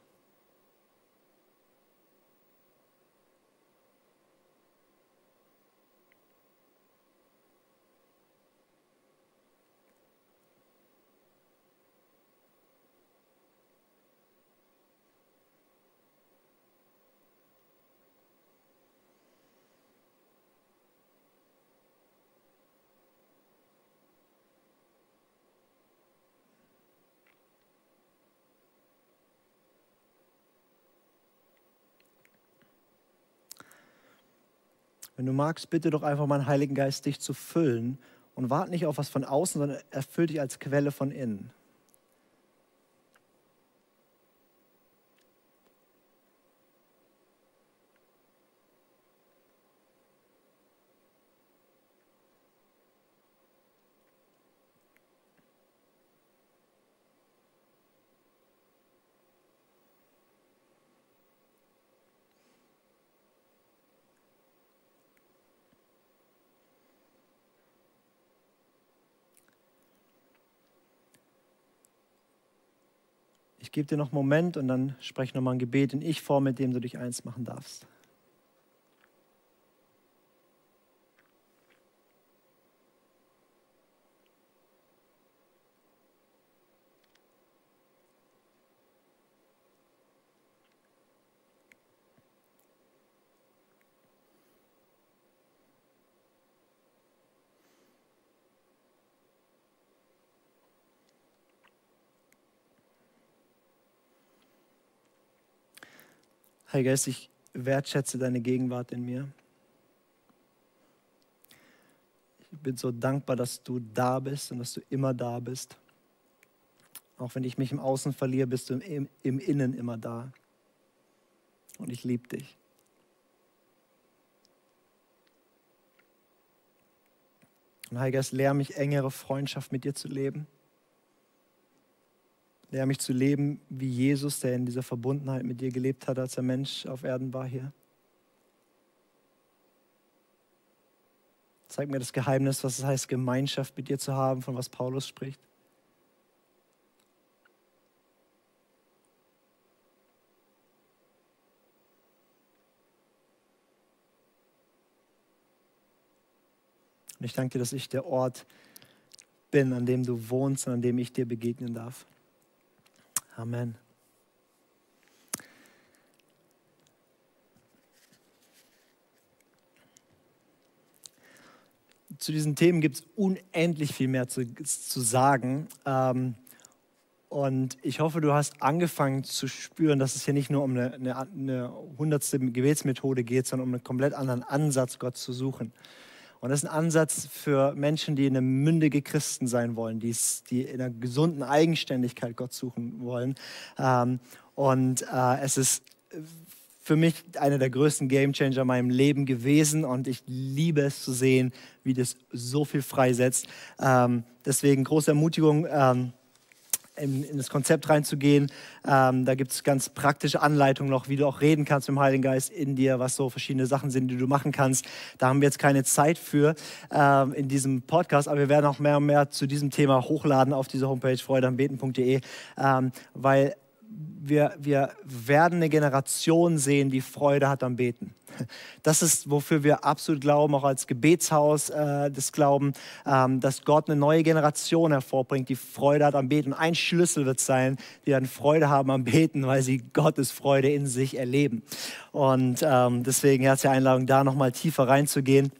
Wenn du magst, bitte doch einfach meinen Heiligen Geist, dich zu füllen und warte nicht auf was von außen, sondern erfüll dich als Quelle von innen. Gebe dir noch einen Moment und dann spreche nochmal ein Gebet in Ich-Form, mit dem du dich eins machen darfst. Heiliger Geist, ich wertschätze deine Gegenwart in mir. Ich bin so dankbar, dass du da bist und dass du immer da bist. Auch wenn ich mich im Außen verliere, bist du im, im Innen immer da. Und ich liebe dich. Und Heiliger Geist, lehre mich engere Freundschaft mit dir zu leben. Lehre mich zu leben wie Jesus, der in dieser Verbundenheit mit dir gelebt hat, als er Mensch auf Erden war hier. Zeig mir das Geheimnis, was es heißt, Gemeinschaft mit dir zu haben, von was Paulus spricht. Und ich danke dir, dass ich der Ort bin, an dem du wohnst und an dem ich dir begegnen darf. Amen. Zu diesen Themen gibt es unendlich viel mehr zu, zu sagen. Ähm, und ich hoffe, du hast angefangen zu spüren, dass es hier nicht nur um eine, eine, hundertste Gebetsmethode geht, sondern um einen komplett anderen Ansatz, Gott zu suchen. Und das ist ein Ansatz für Menschen, die eine mündige Christen sein wollen, die, die in einer gesunden Eigenständigkeit Gott suchen wollen. Ähm, und äh, es ist für mich einer der größten Gamechanger in meinem Leben gewesen und ich liebe es zu sehen, wie das so viel freisetzt. Ähm, deswegen große Ermutigung. Ähm, in, in das Konzept reinzugehen. Ähm, da gibt es ganz praktische Anleitungen noch, wie du auch reden kannst mit dem Heiligen Geist in dir, was so verschiedene Sachen sind, die du machen kannst. Da haben wir jetzt keine Zeit für ähm, in diesem Podcast, aber wir werden auch mehr und mehr zu diesem Thema hochladen auf dieser Homepage freudeambeten.de, ähm, weil wir, wir werden eine Generation sehen, die Freude hat am Beten. Das ist, wofür wir absolut glauben, auch als Gebetshaus äh, des Glauben, ähm, dass Gott eine neue Generation hervorbringt, die Freude hat am Beten. Ein Schlüssel wird sein, die dann Freude haben am Beten, weil sie Gottes Freude in sich erleben. Und ähm, deswegen herzliche Einladung, da nochmal tiefer reinzugehen.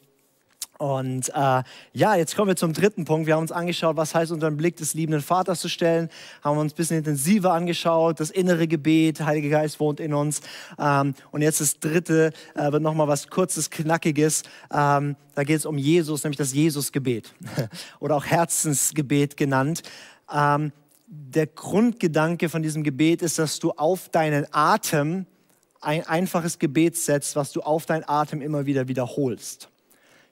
Und äh, ja, jetzt kommen wir zum dritten Punkt. Wir haben uns angeschaut, was heißt unter den Blick des liebenden Vaters zu stellen. Haben uns ein bisschen intensiver angeschaut. Das innere Gebet, Heiliger Geist wohnt in uns. Ähm, und jetzt das dritte äh, wird nochmal was kurzes, knackiges. Ähm, da geht es um Jesus, nämlich das Jesusgebet oder auch Herzensgebet genannt. Ähm, der Grundgedanke von diesem Gebet ist, dass du auf deinen Atem ein einfaches Gebet setzt, was du auf deinen Atem immer wieder wiederholst.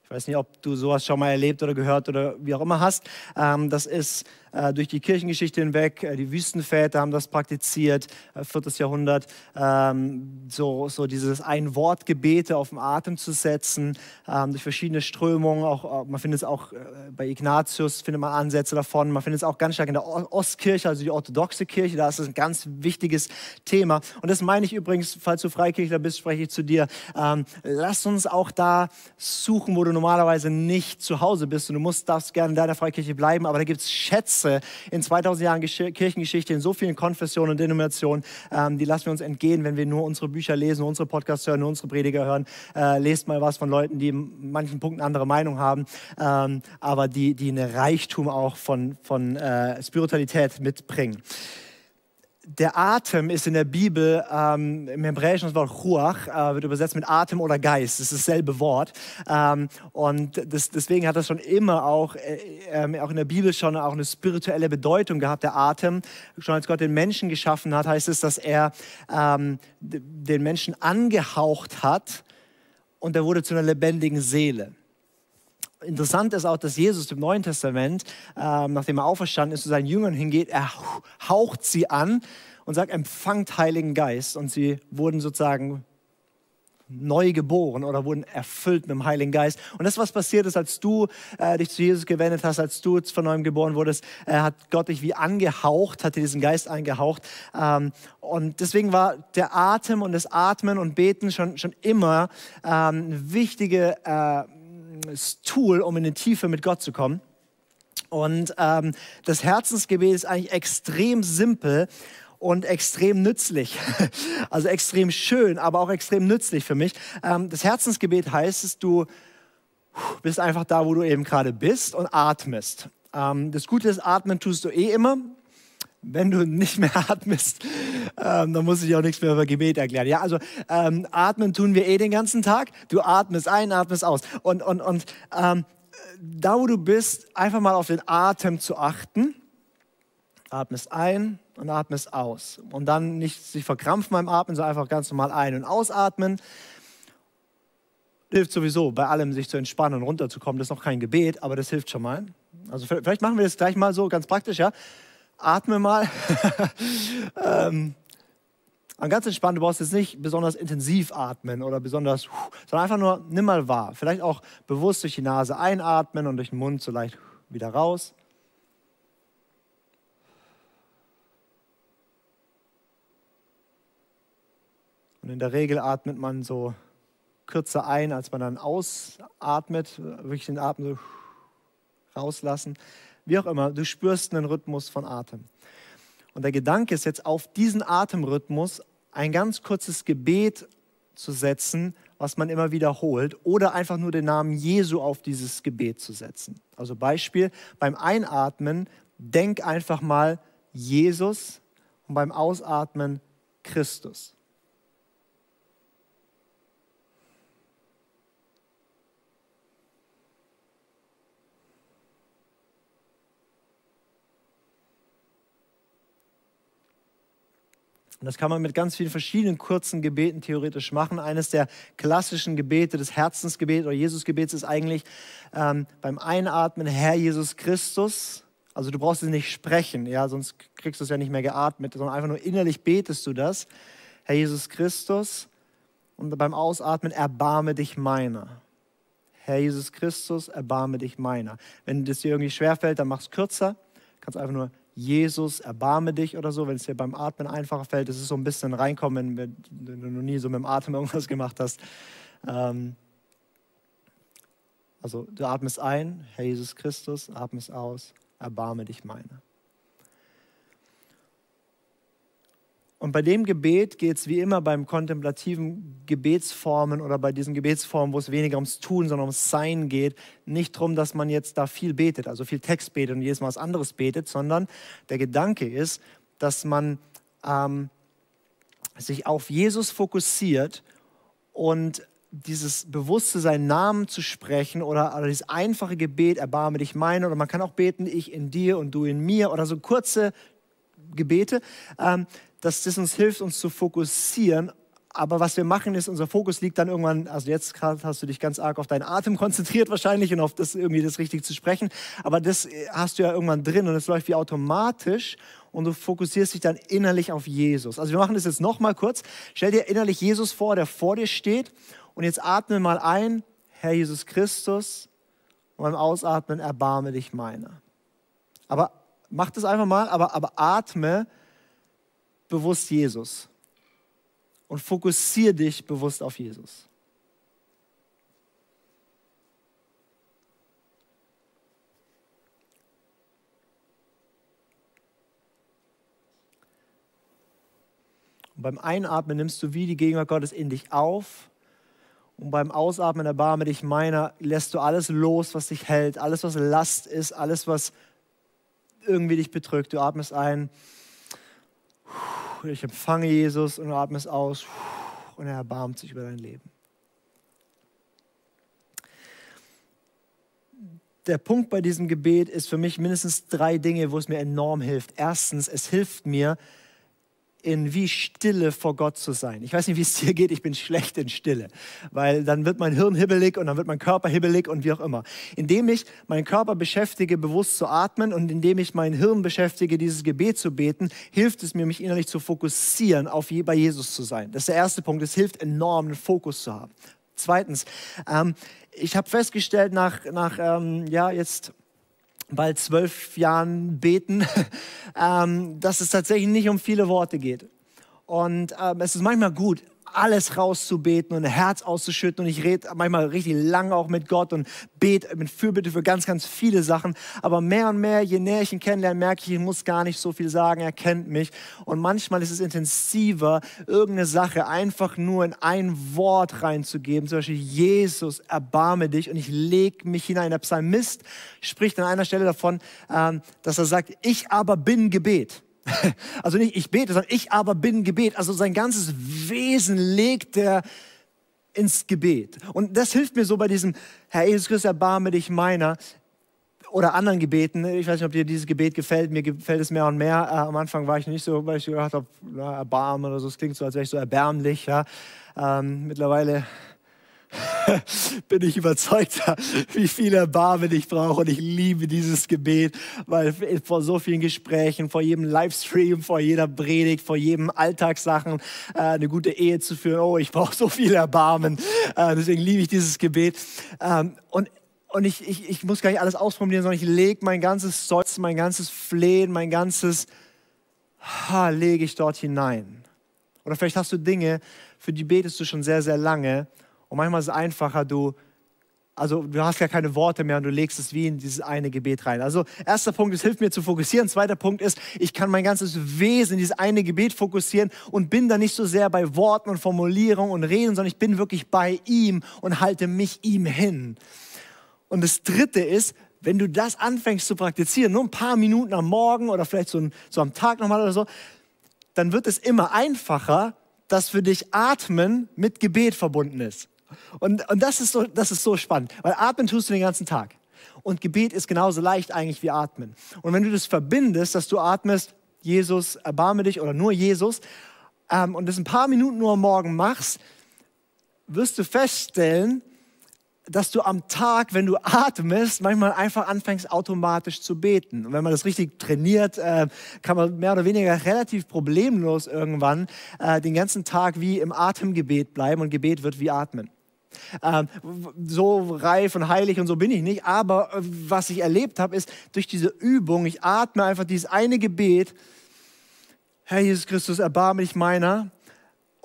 Ich weiß nicht, ob du sowas schon mal erlebt oder gehört oder wie auch immer hast. Ähm, das ist durch die Kirchengeschichte hinweg. Äh, die Wüstenväter haben das praktiziert, äh, viertes Jahrhundert, ähm, so, so dieses Ein-Wort-Gebete auf den Atem zu setzen, ähm, durch verschiedene Strömungen. Auch, man findet es auch bei Ignatius, findet man Ansätze davon. Man findet es auch ganz stark in der Ostkirche, also die orthodoxe Kirche. Da ist es ein ganz wichtiges Thema. Und das meine ich übrigens, falls du Freikirchler bist, spreche ich zu dir. Ähm, lass uns auch da suchen, wo du normalerweise nicht zu Hause bist. Und du musst, darfst gerne in deiner Freikirche bleiben, aber da gibt es Schätze Masse in 2000 Jahren Kirchengeschichte, in so vielen Konfessionen und Denominationen, ähm, die lassen wir uns entgehen, wenn wir nur unsere Bücher lesen, unsere Podcasts hören, nur unsere Prediger hören. Äh, lest mal was von Leuten, die in manchen Punkten andere Meinung haben, ähm, aber die, die eine Reichtum auch von, von äh, Spiritualität mitbringen der Atem ist in der Bibel ähm, im Hebräischen das Wort Ruach, äh, wird übersetzt mit Atem oder Geist. Das ist dasselbe Wort. Ähm, und das, deswegen hat das schon immer auch, äh, äh, auch in der Bibel schon auch eine spirituelle Bedeutung gehabt, der Atem. Schon als Gott den Menschen geschaffen hat, heißt es, dass er ähm, den Menschen angehaucht hat und er wurde zu einer lebendigen Seele. Interessant ist auch, dass Jesus im Neuen Testament, ähm, nachdem er auferstanden ist, zu seinen Jüngern hingeht, er haucht sie an und sagt, empfangt Heiligen Geist. Und sie wurden sozusagen neu geboren oder wurden erfüllt mit dem Heiligen Geist. Und das, was passiert ist, als du äh, dich zu Jesus gewendet hast, als du von neuem geboren wurdest, äh, hat Gott dich wie angehaucht, hat dir diesen Geist eingehaucht. Ähm, und deswegen war der Atem und das Atmen und Beten schon, schon immer ähm, wichtige äh, Tool, um in die Tiefe mit Gott zu kommen. Und ähm, das Herzensgebet ist eigentlich extrem simpel und extrem nützlich. Also extrem schön, aber auch extrem nützlich für mich. Ähm, das Herzensgebet heißt, dass du bist einfach da, wo du eben gerade bist und atmest. Ähm, das Gute ist, atmen tust du eh immer wenn du nicht mehr atmest, ähm, dann muss ich auch nichts mehr über Gebet erklären. Ja, also ähm, atmen tun wir eh den ganzen Tag. Du atmest ein, atmest aus. Und, und, und ähm, da, wo du bist, einfach mal auf den Atem zu achten. Atmest ein und atmest aus. Und dann nicht sich verkrampfen beim Atmen, sondern einfach ganz normal ein- und ausatmen. hilft sowieso bei allem, sich zu entspannen und runterzukommen. Das ist noch kein Gebet, aber das hilft schon mal. Also vielleicht machen wir das gleich mal so ganz praktisch, ja. Atme mal. ähm, ganz entspannt, du brauchst jetzt nicht besonders intensiv atmen oder besonders, sondern einfach nur nimm mal wahr. Vielleicht auch bewusst durch die Nase einatmen und durch den Mund so leicht wieder raus. Und in der Regel atmet man so kürzer ein, als man dann ausatmet, wirklich den Atem so rauslassen. Wie auch immer, du spürst einen Rhythmus von Atem. Und der Gedanke ist jetzt auf diesen Atemrhythmus ein ganz kurzes Gebet zu setzen, was man immer wiederholt, oder einfach nur den Namen Jesu auf dieses Gebet zu setzen. Also Beispiel, beim Einatmen denk einfach mal Jesus und beim Ausatmen Christus. Und das kann man mit ganz vielen verschiedenen kurzen Gebeten theoretisch machen. Eines der klassischen Gebete des Herzensgebets oder Jesusgebets ist eigentlich ähm, beim Einatmen Herr Jesus Christus. Also du brauchst es nicht sprechen, ja, sonst kriegst du es ja nicht mehr geatmet, sondern einfach nur innerlich betest du das. Herr Jesus Christus. Und beim Ausatmen erbarme dich meiner. Herr Jesus Christus, erbarme dich meiner. Wenn das dir irgendwie schwerfällt, dann mach es kürzer. Kannst einfach nur Jesus, erbarme dich oder so, wenn es dir beim Atmen einfacher fällt. Das ist so ein bisschen reinkommen, wenn du noch nie so mit dem Atem irgendwas gemacht hast. Ähm, also du atmest ein, Herr Jesus Christus, atmest aus, erbarme dich meiner. Und bei dem Gebet geht es wie immer beim kontemplativen Gebetsformen oder bei diesen Gebetsformen, wo es weniger ums Tun, sondern ums Sein geht, nicht darum, dass man jetzt da viel betet, also viel Text betet und jedes Mal was anderes betet, sondern der Gedanke ist, dass man ähm, sich auf Jesus fokussiert und dieses bewusste seinen Namen zu sprechen oder, oder dieses einfache Gebet, erbarme dich meine, oder man kann auch beten, ich in dir und du in mir oder so kurze Gebete, ähm, dass das uns hilft, uns zu fokussieren. Aber was wir machen ist, unser Fokus liegt dann irgendwann, also jetzt gerade hast du dich ganz arg auf deinen Atem konzentriert wahrscheinlich und auf das irgendwie das richtig zu sprechen. Aber das äh, hast du ja irgendwann drin und es läuft wie automatisch und du fokussierst dich dann innerlich auf Jesus. Also wir machen das jetzt nochmal kurz. Stell dir innerlich Jesus vor, der vor dir steht und jetzt atme mal ein, Herr Jesus Christus und beim Ausatmen erbarme dich meiner. Aber mach das einfach mal, aber, aber atme bewusst Jesus und fokussiere dich bewusst auf Jesus. Und beim Einatmen nimmst du wie die Gegenwart Gottes in dich auf. Und beim Ausatmen erbarme dich meiner, lässt du alles los, was dich hält, alles, was Last ist, alles, was irgendwie dich bedrückt. Du atmest ein ich empfange Jesus und du atmest aus und er erbarmt sich über dein Leben. Der Punkt bei diesem Gebet ist für mich mindestens drei Dinge, wo es mir enorm hilft. Erstens, es hilft mir, in wie Stille vor Gott zu sein. Ich weiß nicht, wie es dir geht, ich bin schlecht in Stille, weil dann wird mein Hirn hibbelig und dann wird mein Körper hibbelig und wie auch immer. Indem ich meinen Körper beschäftige, bewusst zu atmen und indem ich mein Hirn beschäftige, dieses Gebet zu beten, hilft es mir, mich innerlich zu fokussieren, auf bei Jesus zu sein. Das ist der erste Punkt. Es hilft enorm, einen Fokus zu haben. Zweitens, ähm, ich habe festgestellt, nach, nach ähm, ja, jetzt bald zwölf Jahren beten, ähm, dass es tatsächlich nicht um viele Worte geht. Und ähm, es ist manchmal gut, alles rauszubeten und Herz auszuschütten. Und ich rede manchmal richtig lang auch mit Gott und bete mit Fürbitte für ganz, ganz viele Sachen. Aber mehr und mehr, je näher ich ihn kennenlerne, merke ich, ich muss gar nicht so viel sagen. Er kennt mich. Und manchmal ist es intensiver, irgendeine Sache einfach nur in ein Wort reinzugeben. Zum Beispiel, Jesus, erbarme dich. Und ich lege mich hinein. Der Psalmist spricht an einer Stelle davon, ähm, dass er sagt, ich aber bin Gebet. Also nicht ich bete, sondern ich aber bin Gebet. Also sein ganzes Wesen legt er ins Gebet. Und das hilft mir so bei diesem Herr Jesus Christus, erbarme dich meiner oder anderen Gebeten. Ich weiß nicht, ob dir dieses Gebet gefällt. Mir gefällt es mehr und mehr. Äh, am Anfang war ich nicht so, weil ich gedacht habe, na, erbarmen oder so. Es klingt so, als wäre ich so erbärmlich. Ja. Ähm, mittlerweile bin ich überzeugt, wie viel Erbarmen ich brauche. Und ich liebe dieses Gebet, weil vor so vielen Gesprächen, vor jedem Livestream, vor jeder Predigt, vor jedem Alltagssachen äh, eine gute Ehe zu führen, oh, ich brauche so viel Erbarmen. Äh, deswegen liebe ich dieses Gebet. Ähm, und und ich, ich, ich muss gar nicht alles ausprobieren, sondern ich lege mein ganzes Stolz, mein ganzes Flehen, mein ganzes ha, lege ich dort hinein. Oder vielleicht hast du Dinge, für die betest du schon sehr, sehr lange. Und manchmal ist es einfacher, du, also du hast ja keine Worte mehr und du legst es wie in dieses eine Gebet rein. Also erster Punkt, es hilft mir zu fokussieren. Zweiter Punkt ist, ich kann mein ganzes Wesen in dieses eine Gebet fokussieren und bin da nicht so sehr bei Worten und Formulierungen und Reden, sondern ich bin wirklich bei ihm und halte mich ihm hin. Und das Dritte ist, wenn du das anfängst zu praktizieren, nur ein paar Minuten am Morgen oder vielleicht so, ein, so am Tag nochmal oder so, dann wird es immer einfacher, dass für dich Atmen mit Gebet verbunden ist. Und, und das, ist so, das ist so spannend, weil Atmen tust du den ganzen Tag. Und Gebet ist genauso leicht eigentlich wie Atmen. Und wenn du das verbindest, dass du atmest, Jesus, erbarme dich oder nur Jesus, ähm, und das ein paar Minuten nur am Morgen machst, wirst du feststellen, dass du am Tag, wenn du atmest, manchmal einfach anfängst automatisch zu beten. Und wenn man das richtig trainiert, äh, kann man mehr oder weniger relativ problemlos irgendwann äh, den ganzen Tag wie im Atemgebet bleiben und Gebet wird wie Atmen. Ähm, so reif und heilig und so bin ich nicht, aber äh, was ich erlebt habe, ist durch diese Übung, ich atme einfach dieses eine Gebet, Herr Jesus Christus, erbarme dich meiner,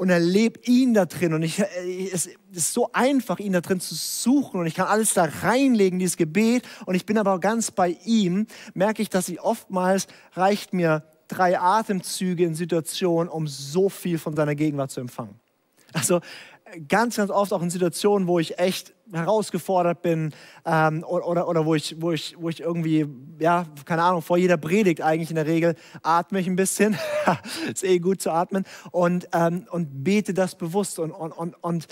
und erlebe ihn da drin. Und ich, äh, es ist so einfach, ihn da drin zu suchen. Und ich kann alles da reinlegen, dieses Gebet. Und ich bin aber ganz bei ihm. Merke ich, dass ich oftmals reicht mir drei Atemzüge in Situationen, um so viel von seiner Gegenwart zu empfangen. Also ganz, ganz oft auch in Situationen, wo ich echt herausgefordert bin ähm, oder, oder, wo, ich, wo, ich, wo ich irgendwie, ja, keine Ahnung, vor jeder Predigt eigentlich in der Regel atme ich ein bisschen, ist eh gut zu atmen. Und, ähm, und bete das bewusst und, und, und, und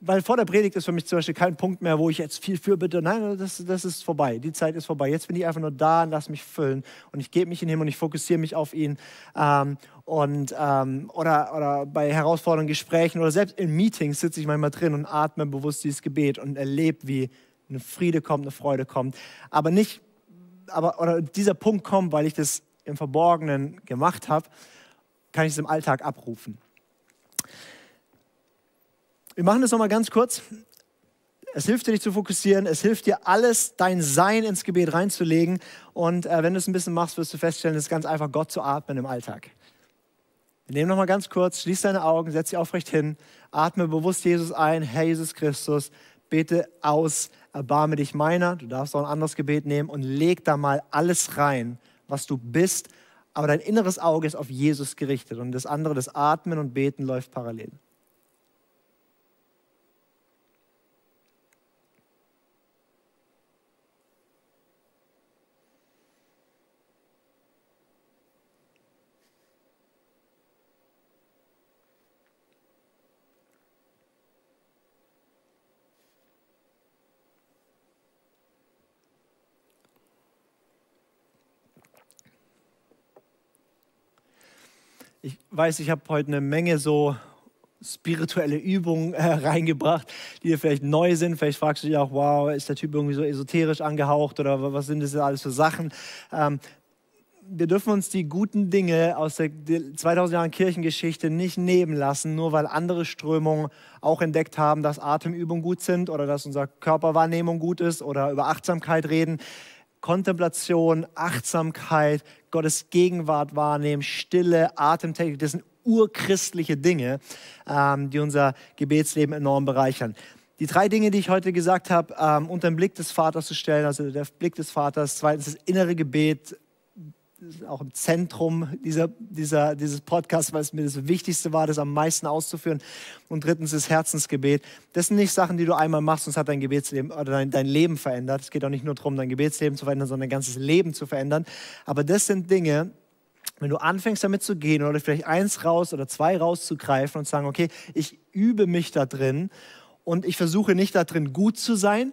weil vor der Predigt ist für mich zum Beispiel kein Punkt mehr, wo ich jetzt viel für bitte. Nein, das, das ist vorbei. Die Zeit ist vorbei. Jetzt bin ich einfach nur da und lass mich füllen. Und ich gebe mich in ihn und ich fokussiere mich auf ihn. Ähm, und, ähm, oder, oder bei herausfordernden Gesprächen oder selbst in Meetings sitze ich manchmal drin und atme bewusst dieses Gebet und erlebe, wie eine Friede kommt, eine Freude kommt. Aber nicht, aber, oder dieser Punkt kommt, weil ich das im Verborgenen gemacht habe, kann ich es im Alltag abrufen. Wir machen das nochmal ganz kurz. Es hilft dir, dich zu fokussieren. Es hilft dir, alles dein Sein ins Gebet reinzulegen. Und äh, wenn du es ein bisschen machst, wirst du feststellen, es ist ganz einfach, Gott zu atmen im Alltag. Wir nehmen nochmal ganz kurz, schließ deine Augen, setz dich aufrecht hin, atme bewusst Jesus ein, Herr Jesus Christus, bete aus, erbarme dich meiner. Du darfst auch ein anderes Gebet nehmen und leg da mal alles rein, was du bist. Aber dein inneres Auge ist auf Jesus gerichtet und das andere, das Atmen und Beten läuft parallel. Ich weiß, ich habe heute eine Menge so spirituelle Übungen äh, reingebracht, die dir vielleicht neu sind. Vielleicht fragst du dich auch, wow, ist der Typ irgendwie so esoterisch angehaucht oder was sind das alles für Sachen? Ähm, wir dürfen uns die guten Dinge aus der 2000 Jahren Kirchengeschichte nicht nehmen lassen, nur weil andere Strömungen auch entdeckt haben, dass Atemübungen gut sind oder dass unsere Körperwahrnehmung gut ist oder über Achtsamkeit reden. Kontemplation, Achtsamkeit, Gottes Gegenwart wahrnehmen, Stille, Atemtechnik, das sind urchristliche Dinge, ähm, die unser Gebetsleben enorm bereichern. Die drei Dinge, die ich heute gesagt habe, ähm, unter den Blick des Vaters zu stellen, also der Blick des Vaters, zweitens das innere Gebet, auch im Zentrum dieser, dieser, dieses Podcasts, weil es mir das Wichtigste war, das am meisten auszuführen. Und drittens das Herzensgebet. Das sind nicht Sachen, die du einmal machst und es hat dein Gebetsleben oder dein, dein Leben verändert. Es geht auch nicht nur darum, dein Gebetsleben zu verändern, sondern dein ganzes Leben zu verändern. Aber das sind Dinge, wenn du anfängst damit zu gehen oder vielleicht eins raus oder zwei rauszugreifen und sagen, okay, ich übe mich da drin und ich versuche nicht da drin gut zu sein,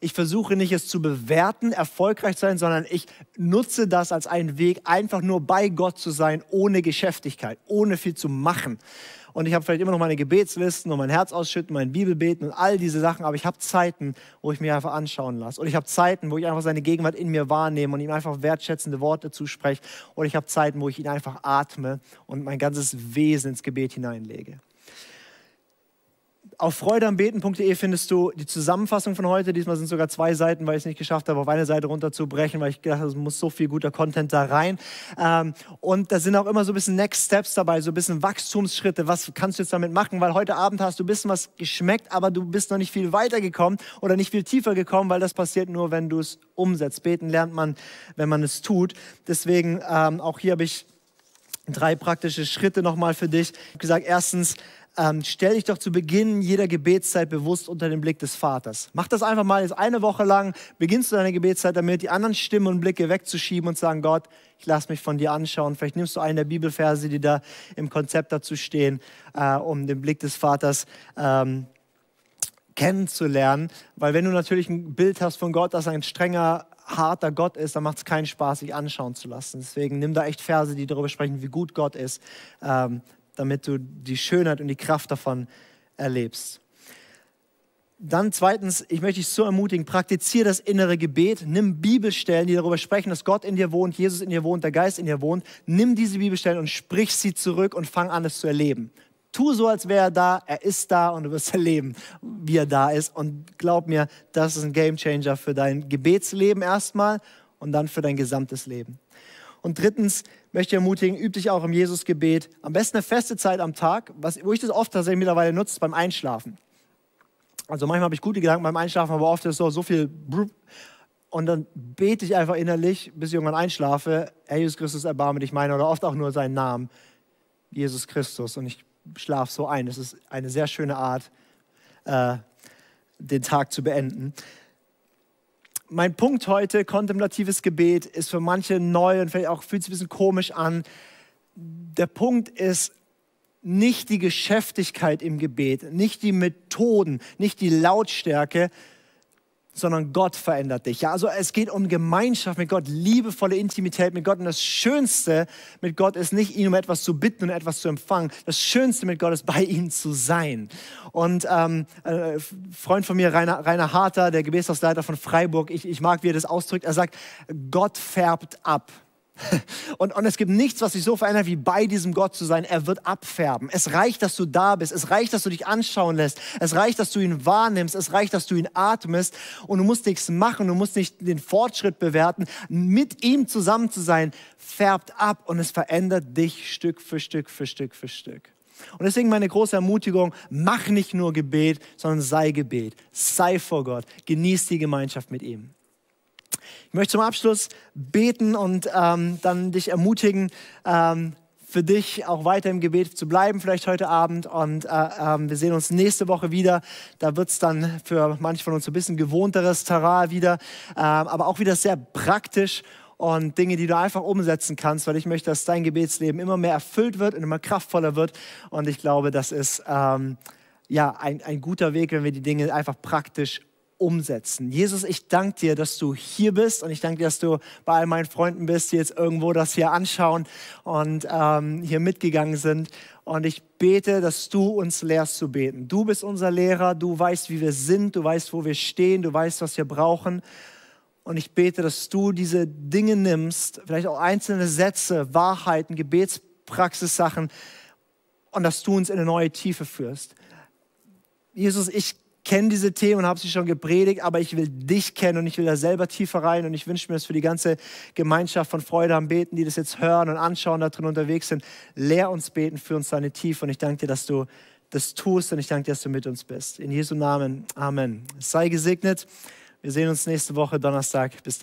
Ich versuche nicht, es zu bewerten, erfolgreich zu sein, sondern ich nutze das als einen Weg, einfach nur bei Gott zu sein, ohne Geschäftigkeit, ohne viel zu machen. Und ich habe vielleicht immer noch meine Gebetslisten und mein Herz ausschütten, mein Bibelbeten und all diese Sachen, aber ich habe Zeiten, wo ich mich einfach anschauen lasse. Und ich habe Zeiten, wo ich einfach seine Gegenwart in mir wahrnehme und ihm einfach wertschätzende Worte zuspreche. Und ich habe Zeiten, wo ich ihn einfach atme und mein ganzes Wesen ins Gebet hineinlege. Auf freudeambeten.de findest du die Zusammenfassung von heute. Diesmal sind sogar zwei Seiten, weil ich es nicht geschafft habe, auf eine Seite runterzubrechen, weil ich gedacht habe, es muss so viel guter Content da rein. Ähm, und da sind auch immer so ein bisschen Next Steps dabei, so ein bisschen Wachstumsschritte. Was kannst du jetzt damit machen? Weil heute Abend hast du ein bisschen was geschmeckt, aber du bist noch nicht viel weitergekommen oder nicht viel tiefer gekommen, weil das passiert nur, wenn du es umsetzt. Beten lernt man, wenn man es tut. Deswegen ähm, auch hier habe ich drei praktische Schritte nochmal für dich. Ich habe gesagt, erstens, ähm, stell dich doch zu Beginn jeder Gebetszeit bewusst unter den Blick des Vaters. Mach das einfach mal jetzt eine Woche lang, beginnst du deine Gebetszeit damit, die anderen Stimmen und Blicke wegzuschieben und sagen, Gott, ich lass mich von dir anschauen. Vielleicht nimmst du einen der Bibelverse, die da im Konzept dazu stehen, äh, um den Blick des Vaters ähm, kennenzulernen. Weil wenn du natürlich ein Bild hast von Gott, dass ein strenger harter Gott ist, dann macht es keinen Spaß, sich anschauen zu lassen. Deswegen nimm da echt Verse, die darüber sprechen, wie gut Gott ist. Ähm, damit du die Schönheit und die Kraft davon erlebst. Dann zweitens, ich möchte dich so ermutigen, praktiziere das innere Gebet, nimm Bibelstellen, die darüber sprechen, dass Gott in dir wohnt, Jesus in dir wohnt, der Geist in dir wohnt. Nimm diese Bibelstellen und sprich sie zurück und fang an, es zu erleben. Tu so, als wäre er da, er ist da und du wirst erleben, wie er da ist. Und glaub mir, das ist ein Gamechanger für dein Gebetsleben erstmal und dann für dein gesamtes Leben. Und drittens möchte ermutigen, üb dich auch im Jesusgebet. Am besten eine feste Zeit am Tag, was, wo ich das oft tatsächlich mittlerweile nutze, beim Einschlafen. Also manchmal habe ich gute Gedanken beim Einschlafen, aber oft ist so, so viel und dann bete ich einfach innerlich, bis ich irgendwann einschlafe, Herr Jesus Christus, erbarme dich meiner oder oft auch nur seinen Namen, Jesus Christus und ich schlafe so ein. Das ist eine sehr schöne Art, äh, den Tag zu beenden mein Punkt heute, kontemplatives Gebet, ist für manche neu und vielleicht auch fühlt sich ein bisschen komisch an. Der Punkt ist nicht die Geschäftigkeit im Gebet, nicht die Methoden, nicht die Lautstärke, sondern Gott verändert dich. Ja, also es geht um Gemeinschaft mit Gott, liebevolle Intimität mit Gott. Und das Schönste mit Gott ist nicht, ihn um etwas zu bitten und etwas zu empfangen. Das Schönste mit Gott ist, bei ihm zu sein. Und ähm, äh, Freund von mir, Rainer, Rainer Harter, der Gebetshausleiter von Freiburg, ich, ich mag, wie er das ausdrückt. Er sagt, Gott färbt ab. Und, und es gibt nichts, was sich so verändert, wie bei diesem Gott zu sein. Er wird abfärben. Es reicht, dass du da bist. Es reicht, dass du dich anschauen lässt. Es reicht, dass du ihn wahrnimmst. Es reicht, dass du ihn atmest. Und du musst nichts machen. Du musst nicht den Fortschritt bewerten. Mit ihm zusammen zu sein, färbt ab und es verändert dich Stück für Stück für Stück für Stück. Und deswegen meine große Ermutigung, mach nicht nur Gebet, sondern sei Gebet. Sei vor Gott. Genieß die Gemeinschaft mit ihm. Ich möchte zum Abschluss beten und ähm, dann dich ermutigen, ähm, für dich auch weiter im Gebet zu bleiben, vielleicht heute Abend. Und äh, äh, wir sehen uns nächste Woche wieder. Da wird es dann für manche von uns ein bisschen gewohnteres Terrain wieder, äh, aber auch wieder sehr praktisch und Dinge, die du einfach umsetzen kannst, weil ich möchte, dass dein Gebetsleben immer mehr erfüllt wird und immer kraftvoller wird. Und ich glaube, das ist ähm, ja ein, ein guter Weg, wenn wir die Dinge einfach praktisch umsetzen. Jesus, ich danke dir, dass du hier bist und ich danke dir, dass du bei all meinen Freunden bist, die jetzt irgendwo das hier anschauen und ähm, hier mitgegangen sind. Und ich bete, dass du uns lehrst zu beten. Du bist unser Lehrer, du weißt, wie wir sind, du weißt, wo wir stehen, du weißt, was wir brauchen. Und ich bete, dass du diese Dinge nimmst, vielleicht auch einzelne Sätze, Wahrheiten, Gebetspraxissachen und dass du uns in eine neue Tiefe führst. Jesus, ich kenne diese Themen und habe sie schon gepredigt, aber ich will dich kennen und ich will da selber tiefer rein und ich wünsche mir das für die ganze Gemeinschaft von Freude am Beten, die das jetzt hören und anschauen, da drin unterwegs sind. Lehr uns beten, für uns deine Tiefe und ich danke dir, dass du das tust und ich danke dir, dass du mit uns bist. In Jesu Namen. Amen. Sei gesegnet. Wir sehen uns nächste Woche Donnerstag. Bis dann.